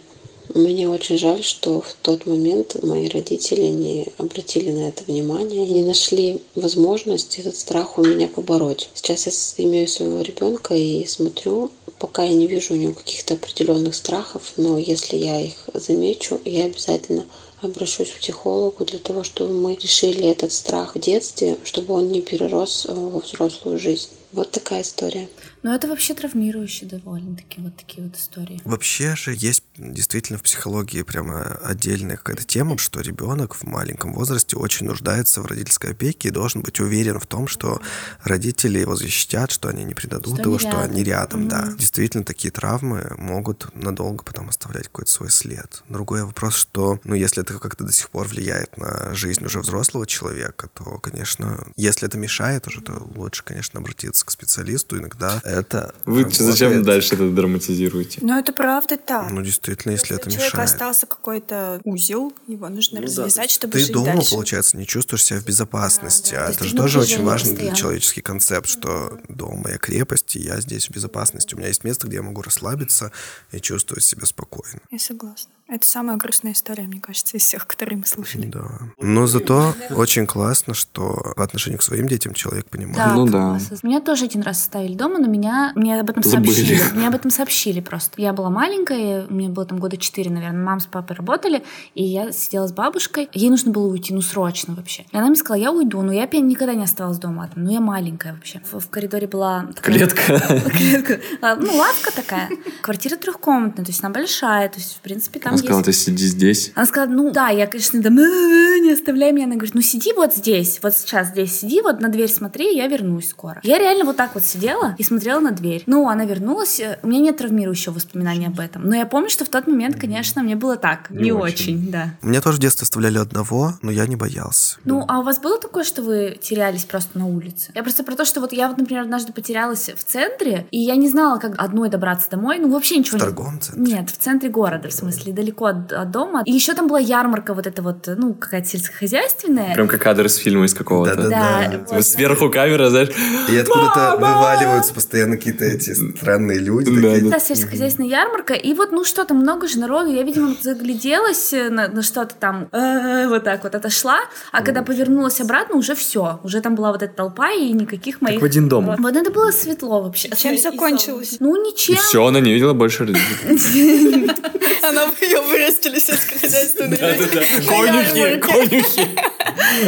Мне очень жаль, что в тот момент мои родители не обратили на это внимание, не нашли возможность этот страх у меня побороть. Сейчас я имею своего ребенка и смотрю, пока я не вижу у него каких-то определенных страхов, но если я их замечу, я обязательно обращусь к психологу для того, чтобы мы решили этот страх в детстве, чтобы он не перерос во взрослую жизнь. Вот такая история. Но это вообще травмирующе довольно-таки, вот такие вот истории. Вообще же есть действительно в психологии прямо отдельная какая-то тема, что ребенок в маленьком возрасте очень нуждается в родительской опеке и должен быть уверен в том, что родители его защитят, что они не предадут Что его, они что они рядом. рядом, да. Действительно, такие травмы могут надолго потом оставлять какой-то свой след. Другой вопрос, что, ну, если это как-то до сих пор влияет на жизнь уже взрослого человека, то, конечно, если это мешает уже, то лучше, конечно, обратиться к специалисту. Иногда это Вы работает. зачем дальше это драматизируете? Но это правда так. Ну, действительно, если это У человека мешает. остался какой-то узел, его нужно развязать, чтобы Ты жить дома, дальше. получается, не чувствуешь себя в безопасности. А То это есть же тоже очень важный для человеческий концепт, что дом моя крепость, и я здесь в безопасности. У меня есть место, где я могу расслабиться и чувствовать себя спокойно. Я согласна. Это самая грустная история, мне кажется, из всех, которые мы слушали. Да. Но зато очень классно, что по отношению к своим детям человек понимает. Да, Ну да. класс. Меня тоже один раз оставили дома, но меня мне об этом Забыли. сообщили. Мне об этом сообщили просто. Я была маленькая, мне было там года четыре, наверное. Мама с папой работали, и я сидела с бабушкой. Ей нужно было уйти, ну срочно вообще. И она мне сказала, я уйду, но я опять никогда не оставалась дома. Там, ну я маленькая вообще. В, в коридоре была такая- Клетка. [laughs] Клетка. А, Ну, лавка такая. Квартира трехкомнатная, то есть она большая. То есть, в принципе, там Она сказала, ты сиди здесь. Она сказала, ну да, я, конечно, там, «Э, не оставляй меня. Она говорит, ну сиди вот здесь, вот сейчас здесь сиди, вот на дверь смотри, я вернусь скоро. Я реально вот так вот сидела и смотрела на дверь. Ну, она вернулась, э, у меня нет травмирующего воспоминания об этом. Но я помню, что в тот момент, конечно, мне было так, не, Не очень. очень. да. Меня тоже в детстве оставляли одного, но я не боялся. Ну, а у вас было такое, что вы терялись просто на улице? Я просто про то, что вот я вот, например, однажды потерялась в центре, и я не знала, как одной добраться домой, ну, вообще ничего В не... торговом центре? Нет, в центре города, в смысле, далеко от, от дома. И еще там была ярмарка вот эта вот, ну, какая-то сельскохозяйственная. Прям как кадр из фильма из какого-то. Да-да-да. Да, Типа вот. Сверху камера, знаешь. И откуда-то вываливаются постоянно какие-то эти странные люди. Да, такие. Да, сельскохозяйственная ярмарка. И вот, ну что там, много же народу. Я, видимо, загляделась э, на, на что-то там, э, вот так вот отошла. А когда повернулась обратно, уже все. Уже там была вот эта толпа и никаких моих... в один дом. Вот это было светло вообще. Чем закончилось? Ну, И ничем. все, она не видела больше родителей. [laughs] Она ее вырастили сельскохозяйственные Да-да-да. Конюхи, конюхи.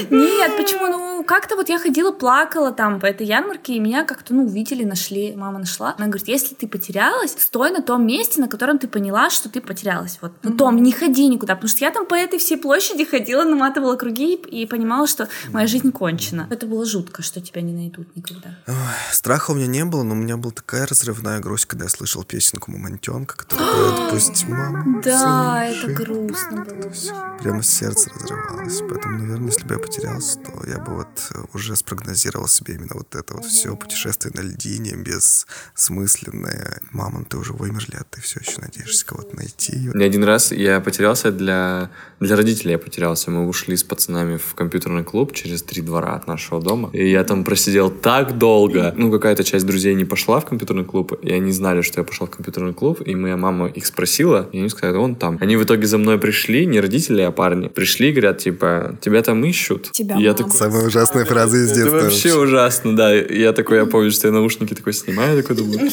Нет, почему? Ну, как-то вот я ходила, плакала там по этой ярмарке, и меня как-то, ну, увидели, нашли, мама нашла. Она говорит, если ты потерялась, стой на том месте, на котором ты поняла, что ты потерялась. Вот на том, не ходи никуда, потому что я там по этой всей площади ходила, наматывала круги и, и понимала, что моя жизнь кончена. Это было жутко, что тебя не найдут никогда. Ой, страха у меня не было, но у меня была такая разрывная грусть, когда я слышал песенку «Мамонтенка», которая [gasps] поет «Пусть мама Да, это слушает». грустно было. Прямо сердце разрывалось. Поэтому, наверное, если бы я потерялся, то я бы вот э, уже спрогнозировал себе именно вот это вот все путешествие на льдине, бессмысленное. Мамонты уже вымерли, а ты все еще надеешься кого-то найти. Не один раз я потерялся для, для родителей, я потерялся. Мы ушли с пацанами в компьютерный клуб через три двора от нашего дома. И я там просидел так долго. Ну, какая-то часть друзей не пошла в компьютерный клуб, и они знали, что я пошел в компьютерный клуб, и моя мама их спросила, и они сказали, он там. Они в итоге за мной пришли, не родители, а парни. Пришли, говорят, типа, тебя там ищут. Тебя я такой, Самая ужасная фраза из это детства. вообще ужасно, да. Я такой, я помню, что я наушники такой снимаю, такой думаю,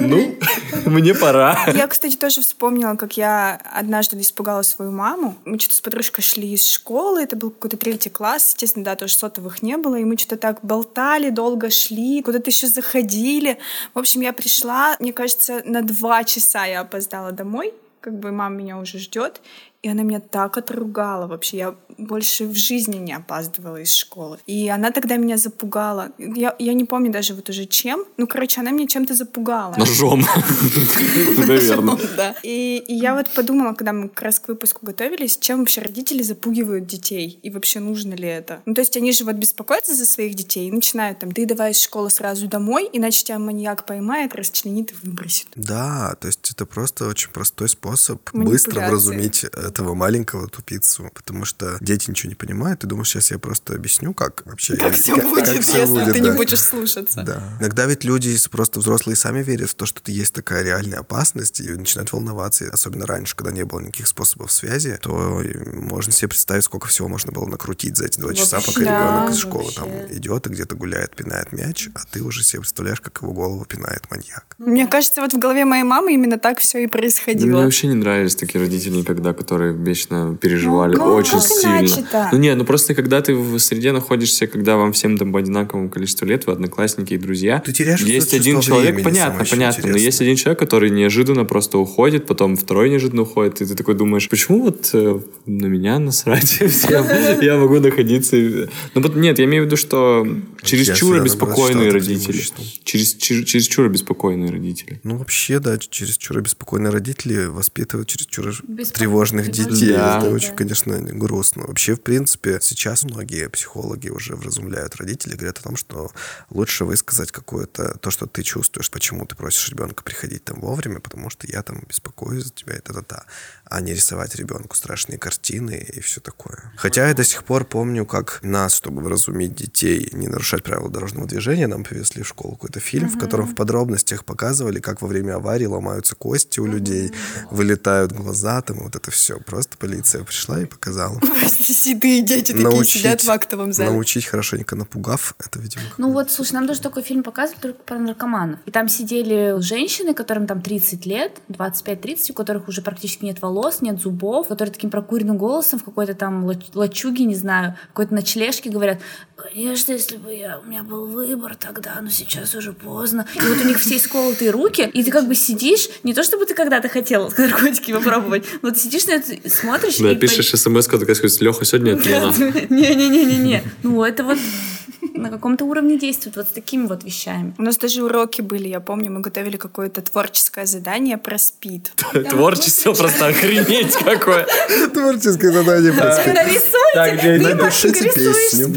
ну, [laughs] мне пора. Я, кстати, тоже вспомнила, как я однажды испугала свою маму. Мы что-то с подружкой шли из школы, это был какой-то третий класс, естественно, да, тоже сотовых не было, и мы что-то так болтали, долго шли, куда-то еще заходили. В общем, я пришла, мне кажется, на два часа я опоздала домой, как бы мама меня уже ждет. И она меня так отругала вообще. Я больше в жизни не опаздывала из школы. И она тогда меня запугала. Я, я не помню даже вот уже чем. Ну, короче, она меня чем-то запугала. Ножом. [laughs] Наверное. Да. И, и я вот подумала, когда мы как раз к выпуску готовились, чем вообще родители запугивают детей? И вообще нужно ли это? Ну, то есть они же вот беспокоятся за своих детей и начинают там, ты давай из школы сразу домой, иначе тебя маньяк поймает, расчленит и выбросит. Да, то есть это просто очень простой способ быстро вразумить этого маленького тупицу, потому что дети ничего не понимают, ты думаешь, сейчас я просто объясню, как вообще... Как все как, будет, как если будет, ты да. не будешь слушаться. Да. Иногда ведь люди просто взрослые сами верят в то, что есть такая реальная опасность, и начинают волноваться. И особенно раньше, когда не было никаких способов связи, то можно себе представить, сколько всего можно было накрутить за эти два часа, пока да, ребенок из школы вообще. там идет и где-то гуляет, пинает мяч, а ты уже себе представляешь, как его голову пинает маньяк. Мне кажется, вот в голове моей мамы именно так все и Да происходило. Мне вообще не нравились такие родители никогда, которые вечно переживали Ну, очень Как сильно. Ну не, ну просто когда ты в среде находишься, когда вам всем там по одинаковому количеству лет, вы одноклассники и друзья. Ты теряешь Есть один человек, времени, понятно, понятно, но интересное. есть один человек, который неожиданно просто уходит, потом второй неожиданно уходит, и ты такой думаешь, почему вот э, на меня насрать [laughs] всем? Я могу находиться... Ну вот нет, я имею в виду, что чересчур обеспокоенные считал это родители. преимуществом. Через, чер- чересчур обеспокоенные родители. Ну, вообще, да, чересчур обеспокоенные родители воспитывают чересчур тревожных детей. Да. Это очень, конечно, грустно. Вообще, в принципе, сейчас многие психологи уже вразумляют родителей, говорят о том, что лучше высказать какое-то то, что ты чувствуешь, почему ты просишь ребенка приходить там вовремя, потому что я там беспокоюсь за тебя и та-та-та, а не рисовать ребенку страшные картины и все такое. Хотя я до сих пор помню, как нас, чтобы вразумить детей, не нарушать правила дорожного движения, нам повезли в школу какой-то фильм, в котором в подробностях показывали, как во время аварии ломаются кости у людей, вылетают глаза, там вот это все. Просто полиция пришла и показала. [laughs] Седые дети такие сидят в актовом зале. научить хорошенько напугав, это, видимо, Ну вот, слушай, нам тоже такой фильм показывали только про наркоманов. И там сидели женщины, которым там 30 лет, 25-30, у которых уже практически нет волос, нет зубов, которые таким прокуренным голосом в какой-то там лач- лачуге, не знаю, какой-то ночлежке говорят, конечно, если бы я, у меня был выбор тогда, но сейчас уже поздно. И вот у них все исколотые руки, и ты как бы сидишь, не то чтобы ты когда-то хотел [laughs] наркотики попробовать, но ты сидишь на это, смотришь Да, и... пишешь смс, такая Леха, сегодня отмена. [laughs] Не-не-не-не-не. Ну, это вот [laughs] на каком-то уровне действует вот с такими вот вещами. У нас даже уроки были, я помню, мы готовили какое-то творческое задание про спид. [laughs] Творчество просто охренеть какое. [laughs] Творческое задание просто. Так, где- Напишите песню.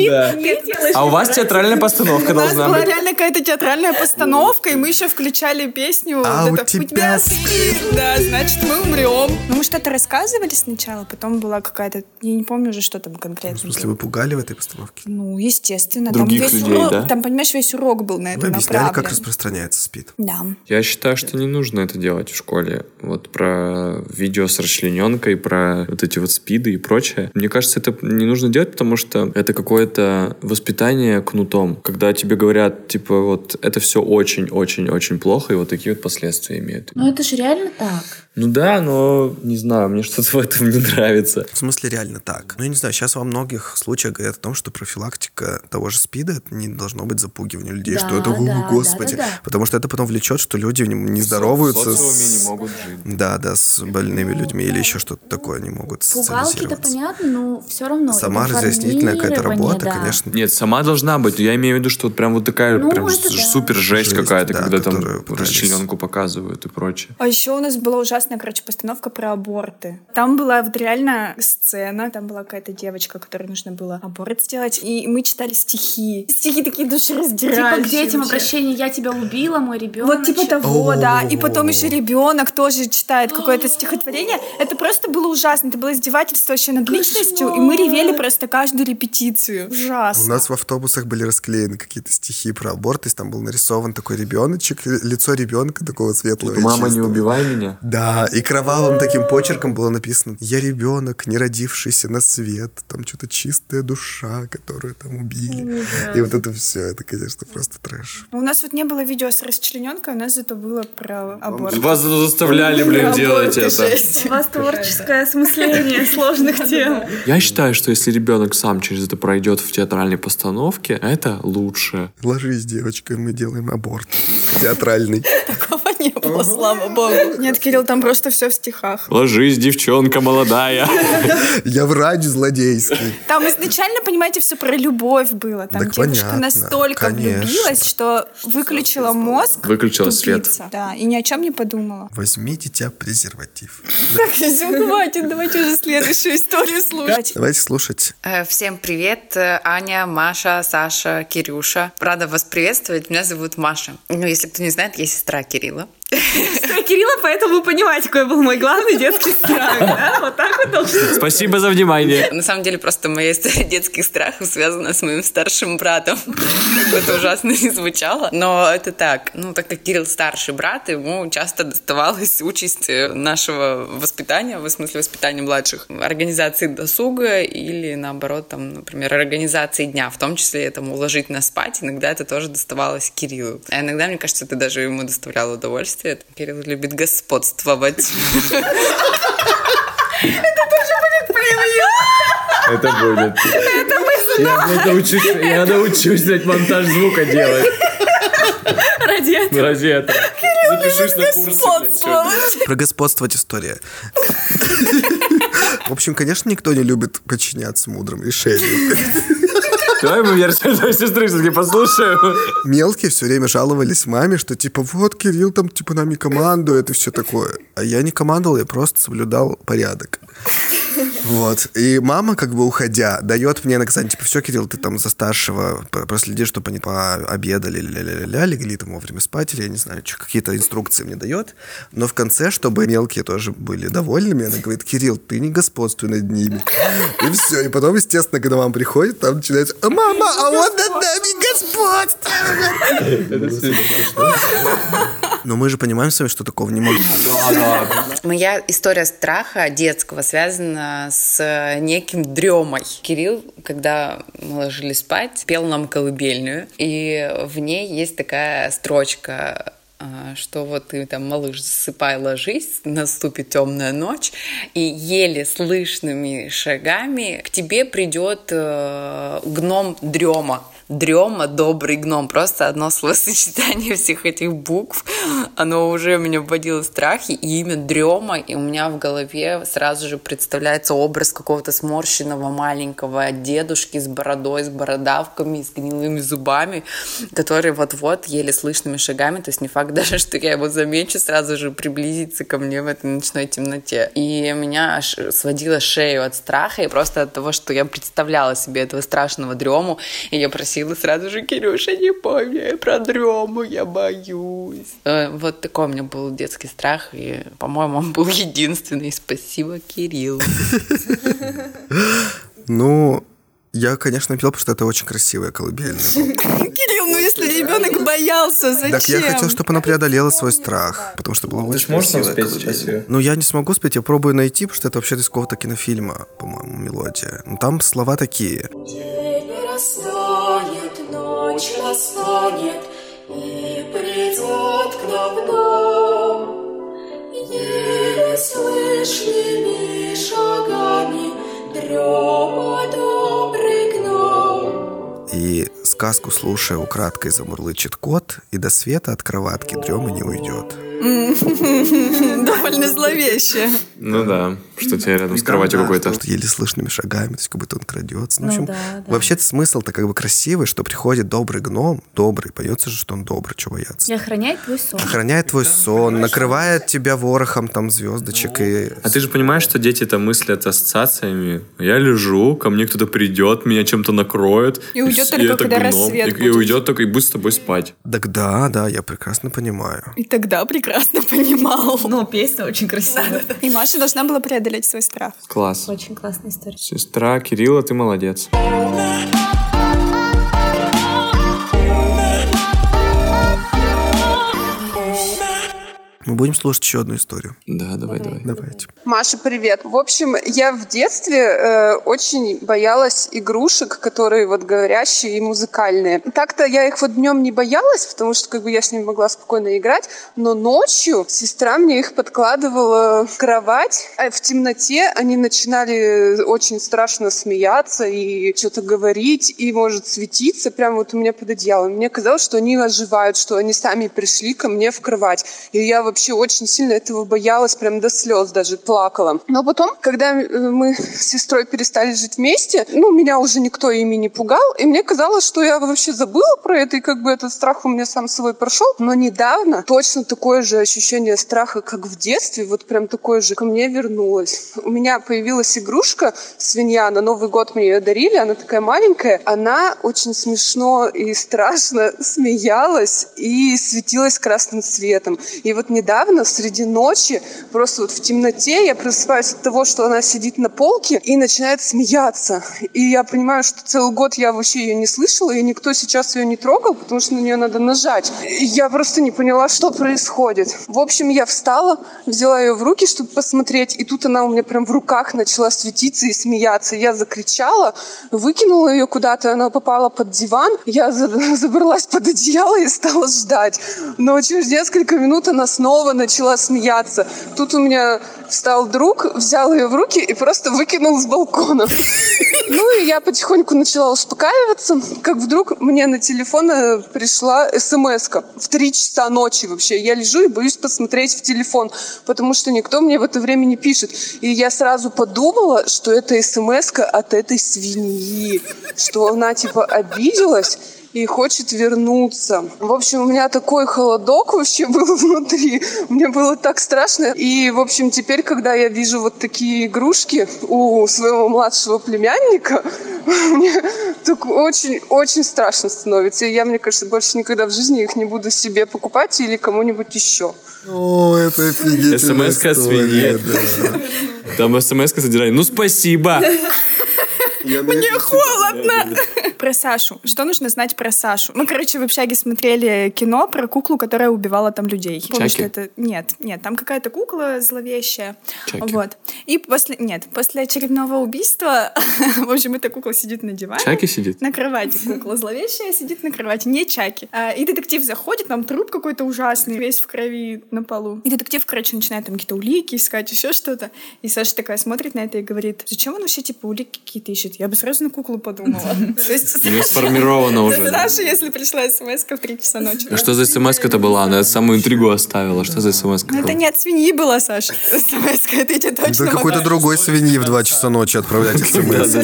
А у вас театральная постановка У нас должна была быть. реально какая-то театральная постановка, и мы еще включали песню А у тебя спид, да, значит, мы умрем. Ну, мы что-то рассказывали сначала, потом была какая-то, я не помню уже, что там конкретно В смысле, вы пугали в этой постановке? Ну, естественно. Других там весь людей, урок, да? там, понимаешь, весь урок был на это Вы объясняли, как направлен. распространяется СПИД. Да. Я считаю, что не нужно это делать в школе. Вот про видео с расчлененкой, про вот эти вот спиды и прочее. Мне кажется, это не нужно делать, потому что это какое-то воспитание кнутом. Когда тебе говорят, типа, вот это все очень-очень-очень плохо, и вот такие вот последствия имеют. Ну, это же реально так. Ну да, но не знаю, мне что-то в этом не нравится. В смысле, реально так. Ну, я не знаю, сейчас во многих случаях говорят о том, что профилактика того же СПИДа это не должно быть запугивание людей, Да, что это, «О, да, господи. да, да, да. Потому что это потом влечет, что люди не, здороваются. С- не могут жить. Да, да, с больными людьми или еще что-то такое, не могут Пугалки-то понятно, но все равно. Сама разъяснительная какая-то работа, да. конечно. Нет, сама должна быть. Я имею в виду, что вот прям вот такая Ну, прям это да. супер жесть, Жесть, какая-то, да, когда там пытались. расчлененку показывают и прочее. А еще у нас была ужасная, короче, постановка про аборты. Там была вот реально сцена, там была какая-то девочка, которой нужно было аборт сделать, и мы читали стихи. Стихи такие Типа душераздирающие. к детям вообще. обращение «я тебя убила, мой ребенок». Вот типа того, да. И потом еще ребенок тоже читает какое-то стихотворение. Это просто было ужасно. Это было издевательство вообще над личностью. И мы ревели просто каждую репетицию. У Ужасно. нас в автобусах были расклеены какие-то стихи про аборт, то есть там был нарисован такой ребеночек, ли- лицо ребенка такого светлого. и Типа, Мама, не убивай меня. Да, и кровавым таким почерком было написано «Я ребенок, не родившийся на свет». Там что-то чистая душа, которую там убили. [laughs] И вот это все, это, конечно, просто трэш. У нас вот не было видео с расчлененкой, у нас зато было про аборт. Вас заставляли, блин, делать это. У вас творческое осмысление [laughs] сложных тем. Я считаю, что если ребенок сам через это пройдет в театральной постановке, это лучше. Ложись, девочка, мы делаем аборт театральный. [laughs] Такого не было, слава богу. Нет, Кирилл, там просто все в стихах. Ложись, девчонка молодая. Я врач злодейский. Там изначально, понимаете, все про любовь было. Там Так девушка понятно, настолько конечно. влюбилась, что выключила мозг. Выключила свет. тупица. Да, и ни о чем не подумала. Возьми дитя презерватив. Так, все, хватит, давайте уже следующую историю слушать. Давайте слушать. Э, Всем привет, Э, Аня, Маша, Саша, Кирюша. Рада вас приветствовать. Меня зовут Маша. Ну, если кто не знает, я сестра Кирилла. Кирилла, поэтому вы понимаете, какой был мой главный детский страх, да? Вот так вот должно быть. Спасибо за внимание. На самом деле, просто моя история детских страхов связана с моим старшим братом. Как это ужасно не звучало, но это так. Ну, так как Кирилл старший брат, ему часто доставалась участь э, нашего воспитания, в смысле воспитания младших, организации досуга или, наоборот, там, например, организации дня, в том числе там уложить на спать. Иногда это тоже доставалось Кириллу. А иногда, мне кажется, это даже ему доставляло удовольствие. Кирилл любит господствовать. [laughs] Это будет. Это мы Я научусь, я научусь, блядь, монтаж звука делать. ради этого. Ради этого. Запишусь на курсы. Про господствовать история. [laughs] В общем, конечно, никто не любит подчиняться мудрым решениям. [laughs] Давай мы версию твоей сестры все-таки послушаем. Мелкие все время жаловались маме, что типа вот Кирилл там типа нами командует и все такое. А я не командовал, я просто соблюдал порядок. Вот. И мама, как бы уходя, дает мне наказание, типа, все, Кирилл, ты там за старшего проследи, чтобы они пообедали, ля-ля-ля-ля, легли там вовремя спать, или я не знаю, чё, какие-то инструкции мне дает. Но в конце, чтобы мелкие тоже были довольными, она говорит, Кирилл, ты не господствуй над ними. И все. И потом, естественно, когда мама приходит, там начинается, «А, мама, а он над нами господствует. Но мы же понимаем с вами, что такого не может быть. Моя история страха детского связана с неким дремой. Кирилл, когда мы ложились спать, пел нам колыбельную, и в ней есть такая строчка а, что вот ты там, малыш, засыпай, ложись, наступит темная ночь, и еле слышными шагами к тебе придет э, гном дрема. Дрема, добрый гном. Просто одно словосочетание всех этих букв, оно уже меня вводило в страхи. И имя Дрема, и у меня в голове сразу же представляется образ какого-то сморщенного маленького дедушки с бородой, с бородавками, с гнилыми зубами, который вот-вот еле слышными шагами, то есть не факт [laughs] даже, что я его замечу, сразу же приблизится ко мне в этой ночной темноте. И меня аж сводило шею от страха, и просто от того, что я представляла себе этого страшного дрему, и я просила сразу же, Кирюша, не помню про дрему, я боюсь. Э, Вот такой у меня был детский страх, и, по-моему, он был [laughs] единственный. Спасибо, Кирилл. [laughs] Ну, я, конечно, пел, потому что это очень красивая колыбельная. [laughs] Кирилл, ну если ребенок боялся, зачем? Так я хотел, чтобы она преодолела свой страх, потому что была очень можешь красивая спеть сейчас колыбельная. её? Ну, я не смогу спеть, я пробую найти, потому что это вообще из какого-то кинофильма, по-моему, мелодия. Ну, там слова такие. День настанет, ночь настанет, и придет к нам дом. Еле слышными шагами. И сказку слушая, украдкой замурлычет кот, и до света от кроватки дрема не уйдет. [laughs] Довольно зловеще. Ну да, что тебе рядом с кроватью какой-то. Что еле слышными шагами, то есть как будто он крадется. Ну, в Ну общем, да, да. вообще-то смысл-то как бы красивый, что приходит добрый гном, добрый, поется же, что он добрый, чего бояться. И охраняет твой сон. Охраняет твой сон, накрывает тебя ворохом там звездочек и... А ты же понимаешь, что дети это мыслят ассоциациями. Я лежу, ко мне кто-то придет, меня чем-то накроет. И уйдет только, когда рассвет и, уйдет только и будет с тобой спать. Так да, да, я прекрасно понимаю. И тогда прекрасно [laughs] понимал. Но песня очень красивая. И Маша должна была преодолеть свой страх. Класс. Очень классная история. Сестра Кирилла, ты молодец. Ну Будем слушать еще одну историю. Да, давай, давай. Давайте. Маша, привет. В общем, я в детстве э, очень боялась игрушек, которые вот говорящие и музыкальные. Так-то я их вот днем не боялась, потому что как бы я с ними могла спокойно играть, но ночью сестра мне их подкладывала в кровать, а в темноте они начинали очень страшно смеяться и что-то говорить, и может светиться прямо вот у меня под одеялом. Мне казалось, что они оживают, что они сами пришли ко мне в кровать. И я вообще очень сильно этого боялась, прям до слез даже плакала. Но потом, когда э, мы с сестрой перестали жить вместе, ну, меня уже никто ими не пугал, и мне казалось, что я вообще забыла про это, и как бы этот страх у меня сам собой прошел. Но недавно точно такое же ощущение страха, как в детстве, вот прям такое же ко мне вернулось. У меня появилась игрушка свинья, на Новый год мне ее дарили, она такая маленькая, она очень смешно и страшно [laughs] смеялась и светилась красным цветом. И вот недавно, среди ночи, просто вот в темноте я просыпаюсь от того, что она сидит на полке и начинает смеяться. И я понимаю, что целый год я вообще ее не слышала, и никто сейчас ее не трогал, потому что на нее надо нажать. Я просто не поняла, что происходит. В общем, я встала, взяла ее в руки, чтобы посмотреть, и тут она у меня прям в руках начала светиться и смеяться. Я закричала, выкинула ее куда-то, она попала под диван, я [laughs] забралась под одеяло и стала ждать. Но через несколько минут она снова начала смеяться. Тут у меня встал друг, взял ее в руки и просто выкинул с балкона. Ну и я потихоньку начала успокаиваться, как вдруг мне на телефон э, пришла смс в три часа ночи вообще. Я лежу и боюсь посмотреть в телефон, потому что никто мне в это время не пишет. И я сразу подумала, что это смс от этой свиньи, что она типа обиделась и хочет вернуться. В общем, у меня такой холодок вообще [laughs] был внутри. Мне было так страшно. И, в общем, теперь, когда я вижу вот такие игрушки у своего младшего племянника, [laughs] мне так очень-очень страшно становится. И я, мне кажется, больше никогда в жизни их не буду себе покупать или кому-нибудь еще. О, это офигительная СМС-ка да. Там смс-ка содержание. Ну, спасибо. [laughs] Мне холодно. Про Сашу. Что нужно знать про Сашу? Мы, короче, в общаге смотрели кино про куклу, которая убивала там людей. Что это... Нет, нет, там какая-то кукла зловещая. Чаки. Вот. И после... Нет, после очередного убийства, [laughs] в общем, эта кукла сидит на диване. Чаки сидит? На кровати кукла зловещая сидит на кровати, не Чаки. А, И детектив заходит, там труп какой-то ужасный, весь в крови на полу. И детектив, короче, начинает там какие-то улики искать, еще что-то. И Саша такая смотрит на это и говорит, зачем он вообще, типа, улики какие-то ищет? Я бы сразу на куклу подумала. [laughs] Нее сформировано [laughs] уже. Саша, если пришла смс в 3 часа ночи. Ну что за смс-ка-то была? Она самую интригу оставила. Что за смс-ка Ну, это не от свиньи была, Саша. смс это я тебе точно Да какой-то другой свиньи в 2 часа ночи отправлять [laughs] смс.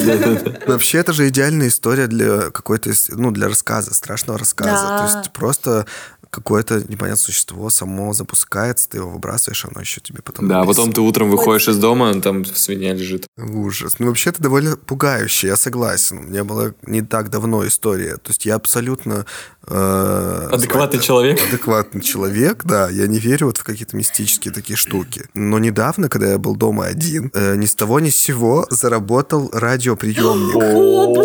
Вообще, это же идеальная история для какой-то, ну, для рассказа, страшного рассказа. Да. То есть просто какое-то непонятное существо само запускается, ты его выбрасываешь, оно еще тебе потом... Да, а написано. потом ты утром выходишь из дома, там свинья лежит. Ужас. Ну, вообще, это довольно пугающе, я согласен. У меня была не так давно история. То есть я абсолютно... э, Адекватный звать- человек. Адекватный человек, да. Я не верю вот в какие-то мистические такие штуки. Но недавно, когда я был дома один, э, ни с того ни с сего заработал радиоприемник,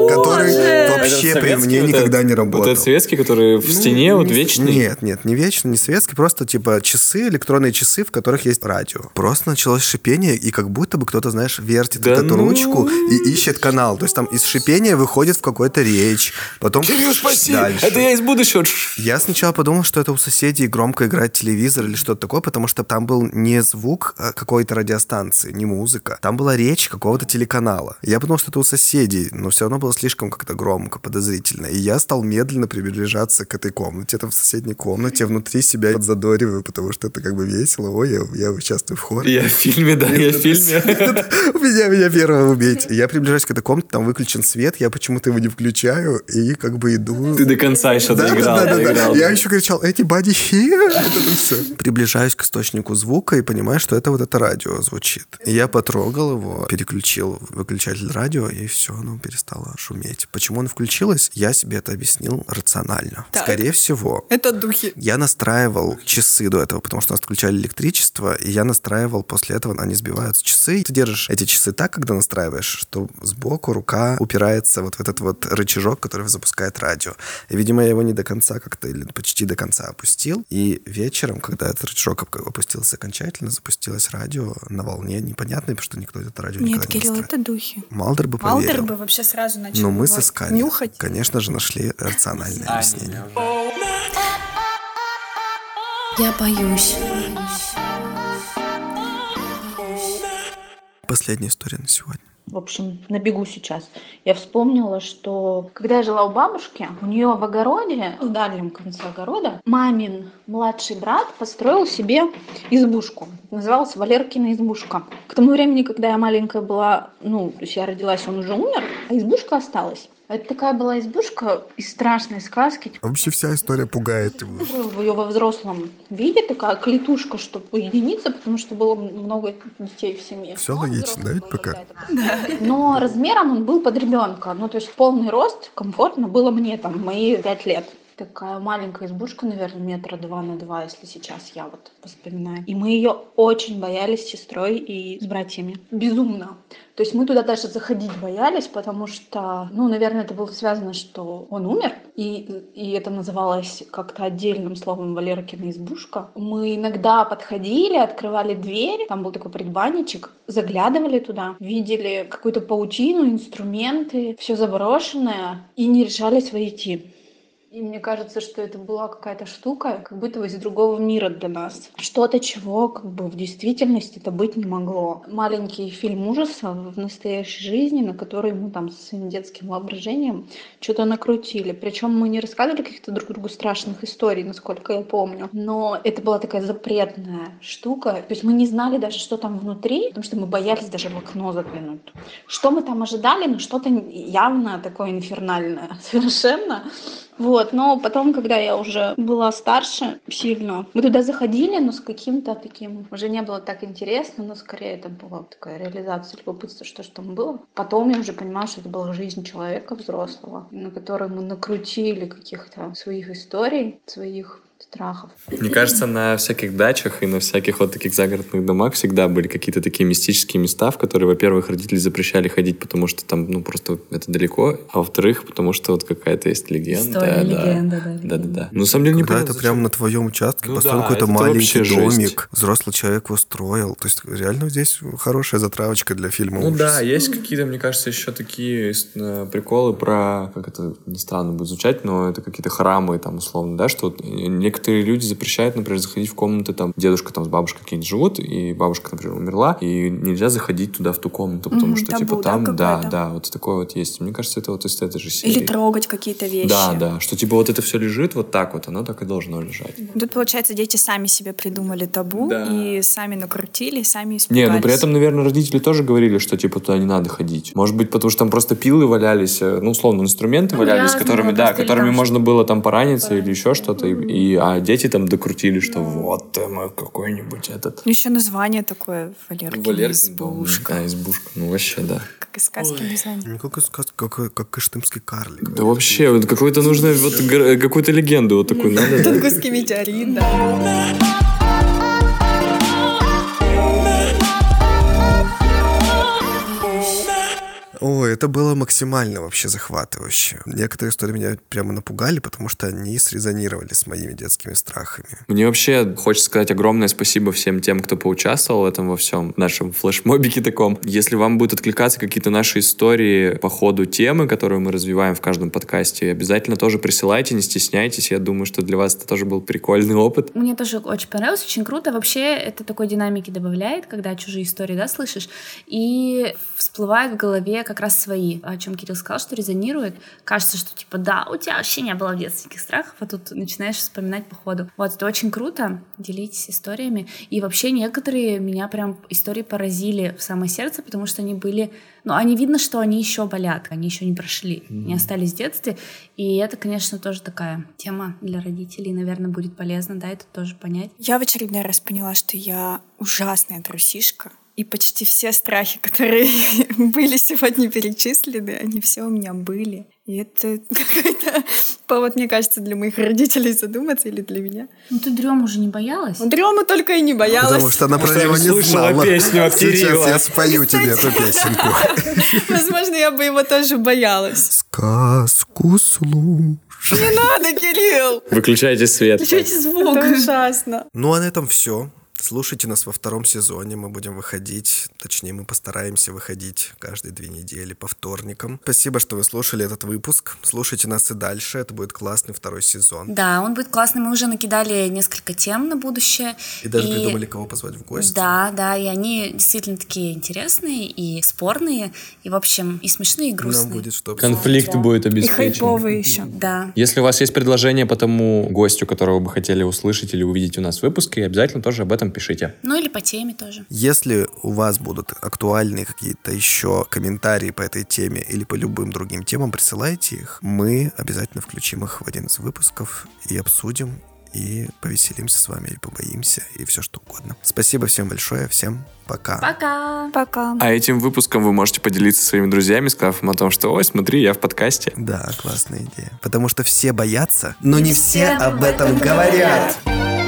который вообще при мне вот никогда этот- не работал. Вот этот советский, который в стене, вот не- вечный. Нет, нет, не вечный, не советский, просто типа часы, электронные часы, в которых есть радио. Просто началось шипение, и как будто бы кто-то, знаешь, вертит Да эту ну. ручку и ищет канал. То есть там из шипения выходит в какой-то речь, потом Кирилл, спаси! дальше. Это я из будущего. Я сначала подумал, что это у соседей громко играет телевизор или что-то такое, потому что там был не звук а, какой-то радиостанции, не музыка. Там была речь какого-то телеканала. Я подумал, что это у соседей, но все равно было слишком как-то громко, подозрительно. И я стал медленно приближаться к этой комнате. Там в соседней комнате внутри себя подзадориваю, потому что это как бы весело. Ой, я, я участвую в хоре. Я в фильме, да, я в фильме. У меня, меня первого убить. Я приближаюсь к этой комнате, там выключен свет, я почему-то его не включаю, и как бы иду... Ты до конца еще доиграл. да, да, да, да. доиграл. Я еще кричал, эти бади. [laughs] Приближаюсь к источнику звука и понимаю, что это вот это радио звучит. Я потрогал его, переключил выключатель радио, и все, оно перестало шуметь. Почему оно включилось, я себе это объяснил рационально. Так. Скорее всего, Это духи. я настраивал часы до этого, потому что у нас отключали электричество, и я настраивал после этого, они сбиваются часы. Ты держишь эти часы так, когда настраиваешь, что сбоку рука упирается вот в этот вот рычажок, который запускает радио. И, видимо, я его не до конца как-то, или почти до конца опустил. И вечером, когда этот шок опустился окончательно, запустилось радио на волне непонятной, потому что никто это радио Нет, никогда Кирилл, не это духи. Малдер бы поверил. Малдер бы вообще сразу начал Но мы его сыскали. нюхать. Конечно же, нашли рациональное объяснение. Я боюсь. Последняя история на сегодня. В общем, набегу сейчас. Я вспомнила, что когда я жила у бабушки, у нее в огороде, в дальнем конце огорода, мамин младший брат построил себе избушку. Называлась Валеркина избушка. К тому времени, когда я маленькая была, ну, то есть я родилась, он уже умер, а избушка осталась. Это такая была избушка из страшной сказки. Вообще вся история пугает его. Ее во взрослом виде такая клетушка, чтобы уединиться, потому что было много детей в семье. Все логично, да, ведь пока? Но размером он был под ребенка. Ну, то есть полный рост, комфортно было мне там, мои пять лет. Такая маленькая избушка, наверное, метра два на два, если сейчас я вот вспоминаю. И мы ее очень боялись с сестрой и с братьями. Безумно. То есть мы туда даже заходить боялись, потому что, ну, наверное, это было связано, что он умер, и, и это называлось как-то отдельным словом Валеркина избушка. Мы иногда подходили, открывали дверь, там был такой предбанничек, заглядывали туда, видели какую-то паутину, инструменты, все заброшенное, и не решались войти. И мне кажется, что это была какая-то штука, как будто бы из другого мира для нас. Что-то, чего как бы в действительности это быть не могло. Маленький фильм ужаса в настоящей жизни, на который мы там со своим детским воображением что-то накрутили. Причем мы не рассказывали каких-то друг другу страшных историй, насколько я помню. Но это была такая запретная штука. То есть мы не знали даже, что там внутри, потому что мы боялись даже в окно заглянуть. Что мы там ожидали, но что-то явно такое инфернальное [laughs] совершенно. Вот, но потом, когда я уже была старше сильно, мы туда заходили, но с каким-то таким, уже не было так интересно, но скорее это была такая реализация любопытства, что же там было. Потом я уже понимала, что это была жизнь человека взрослого, на которой мы накрутили каких-то своих историй, своих страхов. Мне кажется, на всяких дачах и на всяких вот таких загородных домах всегда были какие-то такие мистические места, в которые, во-первых, родители запрещали ходить, потому что там, ну, просто это далеко, а во-вторых, потому что вот какая-то есть легенда. История, да, легенда, да. Да, да, да. Ну, на самом деле, не Когда это прямо на твоем участке Ну построил да, какой-то это маленький вообще жесть. домик, взрослый человек его строил. То есть реально здесь хорошая затравочка для фильма Ну ужасов. да, есть какие-то, мне кажется, еще такие э, приколы про, как это не странно будет звучать, но это какие-то храмы там условно, да, что вот некоторые люди запрещают, например, заходить в комнаты, там, дедушка там с бабушкой какие-нибудь живут, и бабушка, например, умерла, и нельзя заходить туда, в ту комнату, потому Мгм, что, табу, типа, там, да, да, вот такое вот есть. Мне кажется, это вот из этой же серии. Или трогать какие-то вещи. Да, да, что, типа, вот это все лежит вот так вот, оно так и должно лежать. Тут, получается, дети сами себе придумали табу Да. и сами накрутили, сами испугались. Не, ну при этом, наверное, родители тоже говорили, что типа туда не надо ходить. Может быть, потому что там просто пилы валялись, э, ну, условно, инструменты Ну, валялись, разные, которыми, да, которыми там можно было там пораниться или еще что-то. И, и- а дети там докрутили, что вот э, мой какой-нибудь этот. Еще название такое Валеркин, Валеркин избушка. Да, избушка. Ну, вообще, да. Как из сказки название. Ну, как, из сказ- как, как кыштымский карлик. Да вообще, вот какой-то нужно, вот какую-то легенду вот такую надо. Тунгусский метеорит, да. Ой, это было максимально вообще захватывающе. Некоторые истории меня прямо напугали, потому что они срезонировали с моими детскими страхами. Мне вообще хочется сказать огромное спасибо всем тем, кто поучаствовал в этом во всем в нашем флешмобике таком. Если вам будут откликаться какие-то наши истории по ходу темы, которую мы развиваем в каждом подкасте, обязательно тоже присылайте, не стесняйтесь. Я думаю, что для вас это тоже был прикольный опыт. Мне тоже очень понравилось, очень круто. Вообще это такой динамики добавляет, когда чужие истории, да, слышишь, и всплывают в голове как раз свои, о чем Кирилл сказал, что резонирует. Кажется, что типа, да, у тебя вообще не было в детстве никаких страхов, а тут начинаешь вспоминать по ходу. Вот, это очень круто, делитесь историями. И вообще некоторые меня прям истории поразили в самое сердце, потому что они были, ну, они видно, что они еще болят, они еще не прошли, не остались в детстве. И это, конечно, тоже такая тема для родителей, наверное, будет полезно, да, это тоже понять. Я в очередной раз поняла, что я ужасная трусишка. И почти все страхи, [laughs] которые [laughs] были сегодня перечислены, они все у меня были. И это [laughs] какой-то повод, мне кажется, для моих родителей задуматься или для меня. Ну ты дрему уже не боялась? Ну, дрему только и не боялась. Потому что она про него не слышала знала. песню от Сейчас я спою тебе эту песенку. Возможно, я бы его тоже боялась. Сказку слушай. Не надо, Кирилл! Выключайте свет. Включайте звук. Это ужасно. Ну а на этом все. Слушайте нас во втором сезоне. Мы будем выходить, точнее, мы постараемся выходить каждые две недели по вторникам. Спасибо, что вы слушали этот выпуск. Слушайте нас и дальше. Это будет классный второй сезон. Да, он будет классный. Мы уже накидали несколько тем на будущее. И даже придумали, кого позвать в гости. Да, да, и они действительно такие интересные и спорные, и, в общем, и смешные, и грустные. Нам будет что Конфликт Да. будет И обеспечен. хайповые еще. Да. Если у вас есть предложение по тому гостю, которого вы хотели услышать или увидеть у нас в выпуске, обязательно тоже об этом пишите. Ну или по теме тоже. Если у вас будут актуальные какие-то еще комментарии по этой теме или по любым другим темам, присылайте их. Мы обязательно включим их в один из выпусков и обсудим, и повеселимся с вами, или побоимся, и все что угодно. Спасибо всем большое, всем пока. Пока. Пока. А этим выпуском вы можете поделиться со своими друзьями, сказав им о том, что «Ой, смотри, я в подкасте». Да, классная идея. Потому что все боятся, но не все об этом говорят. Я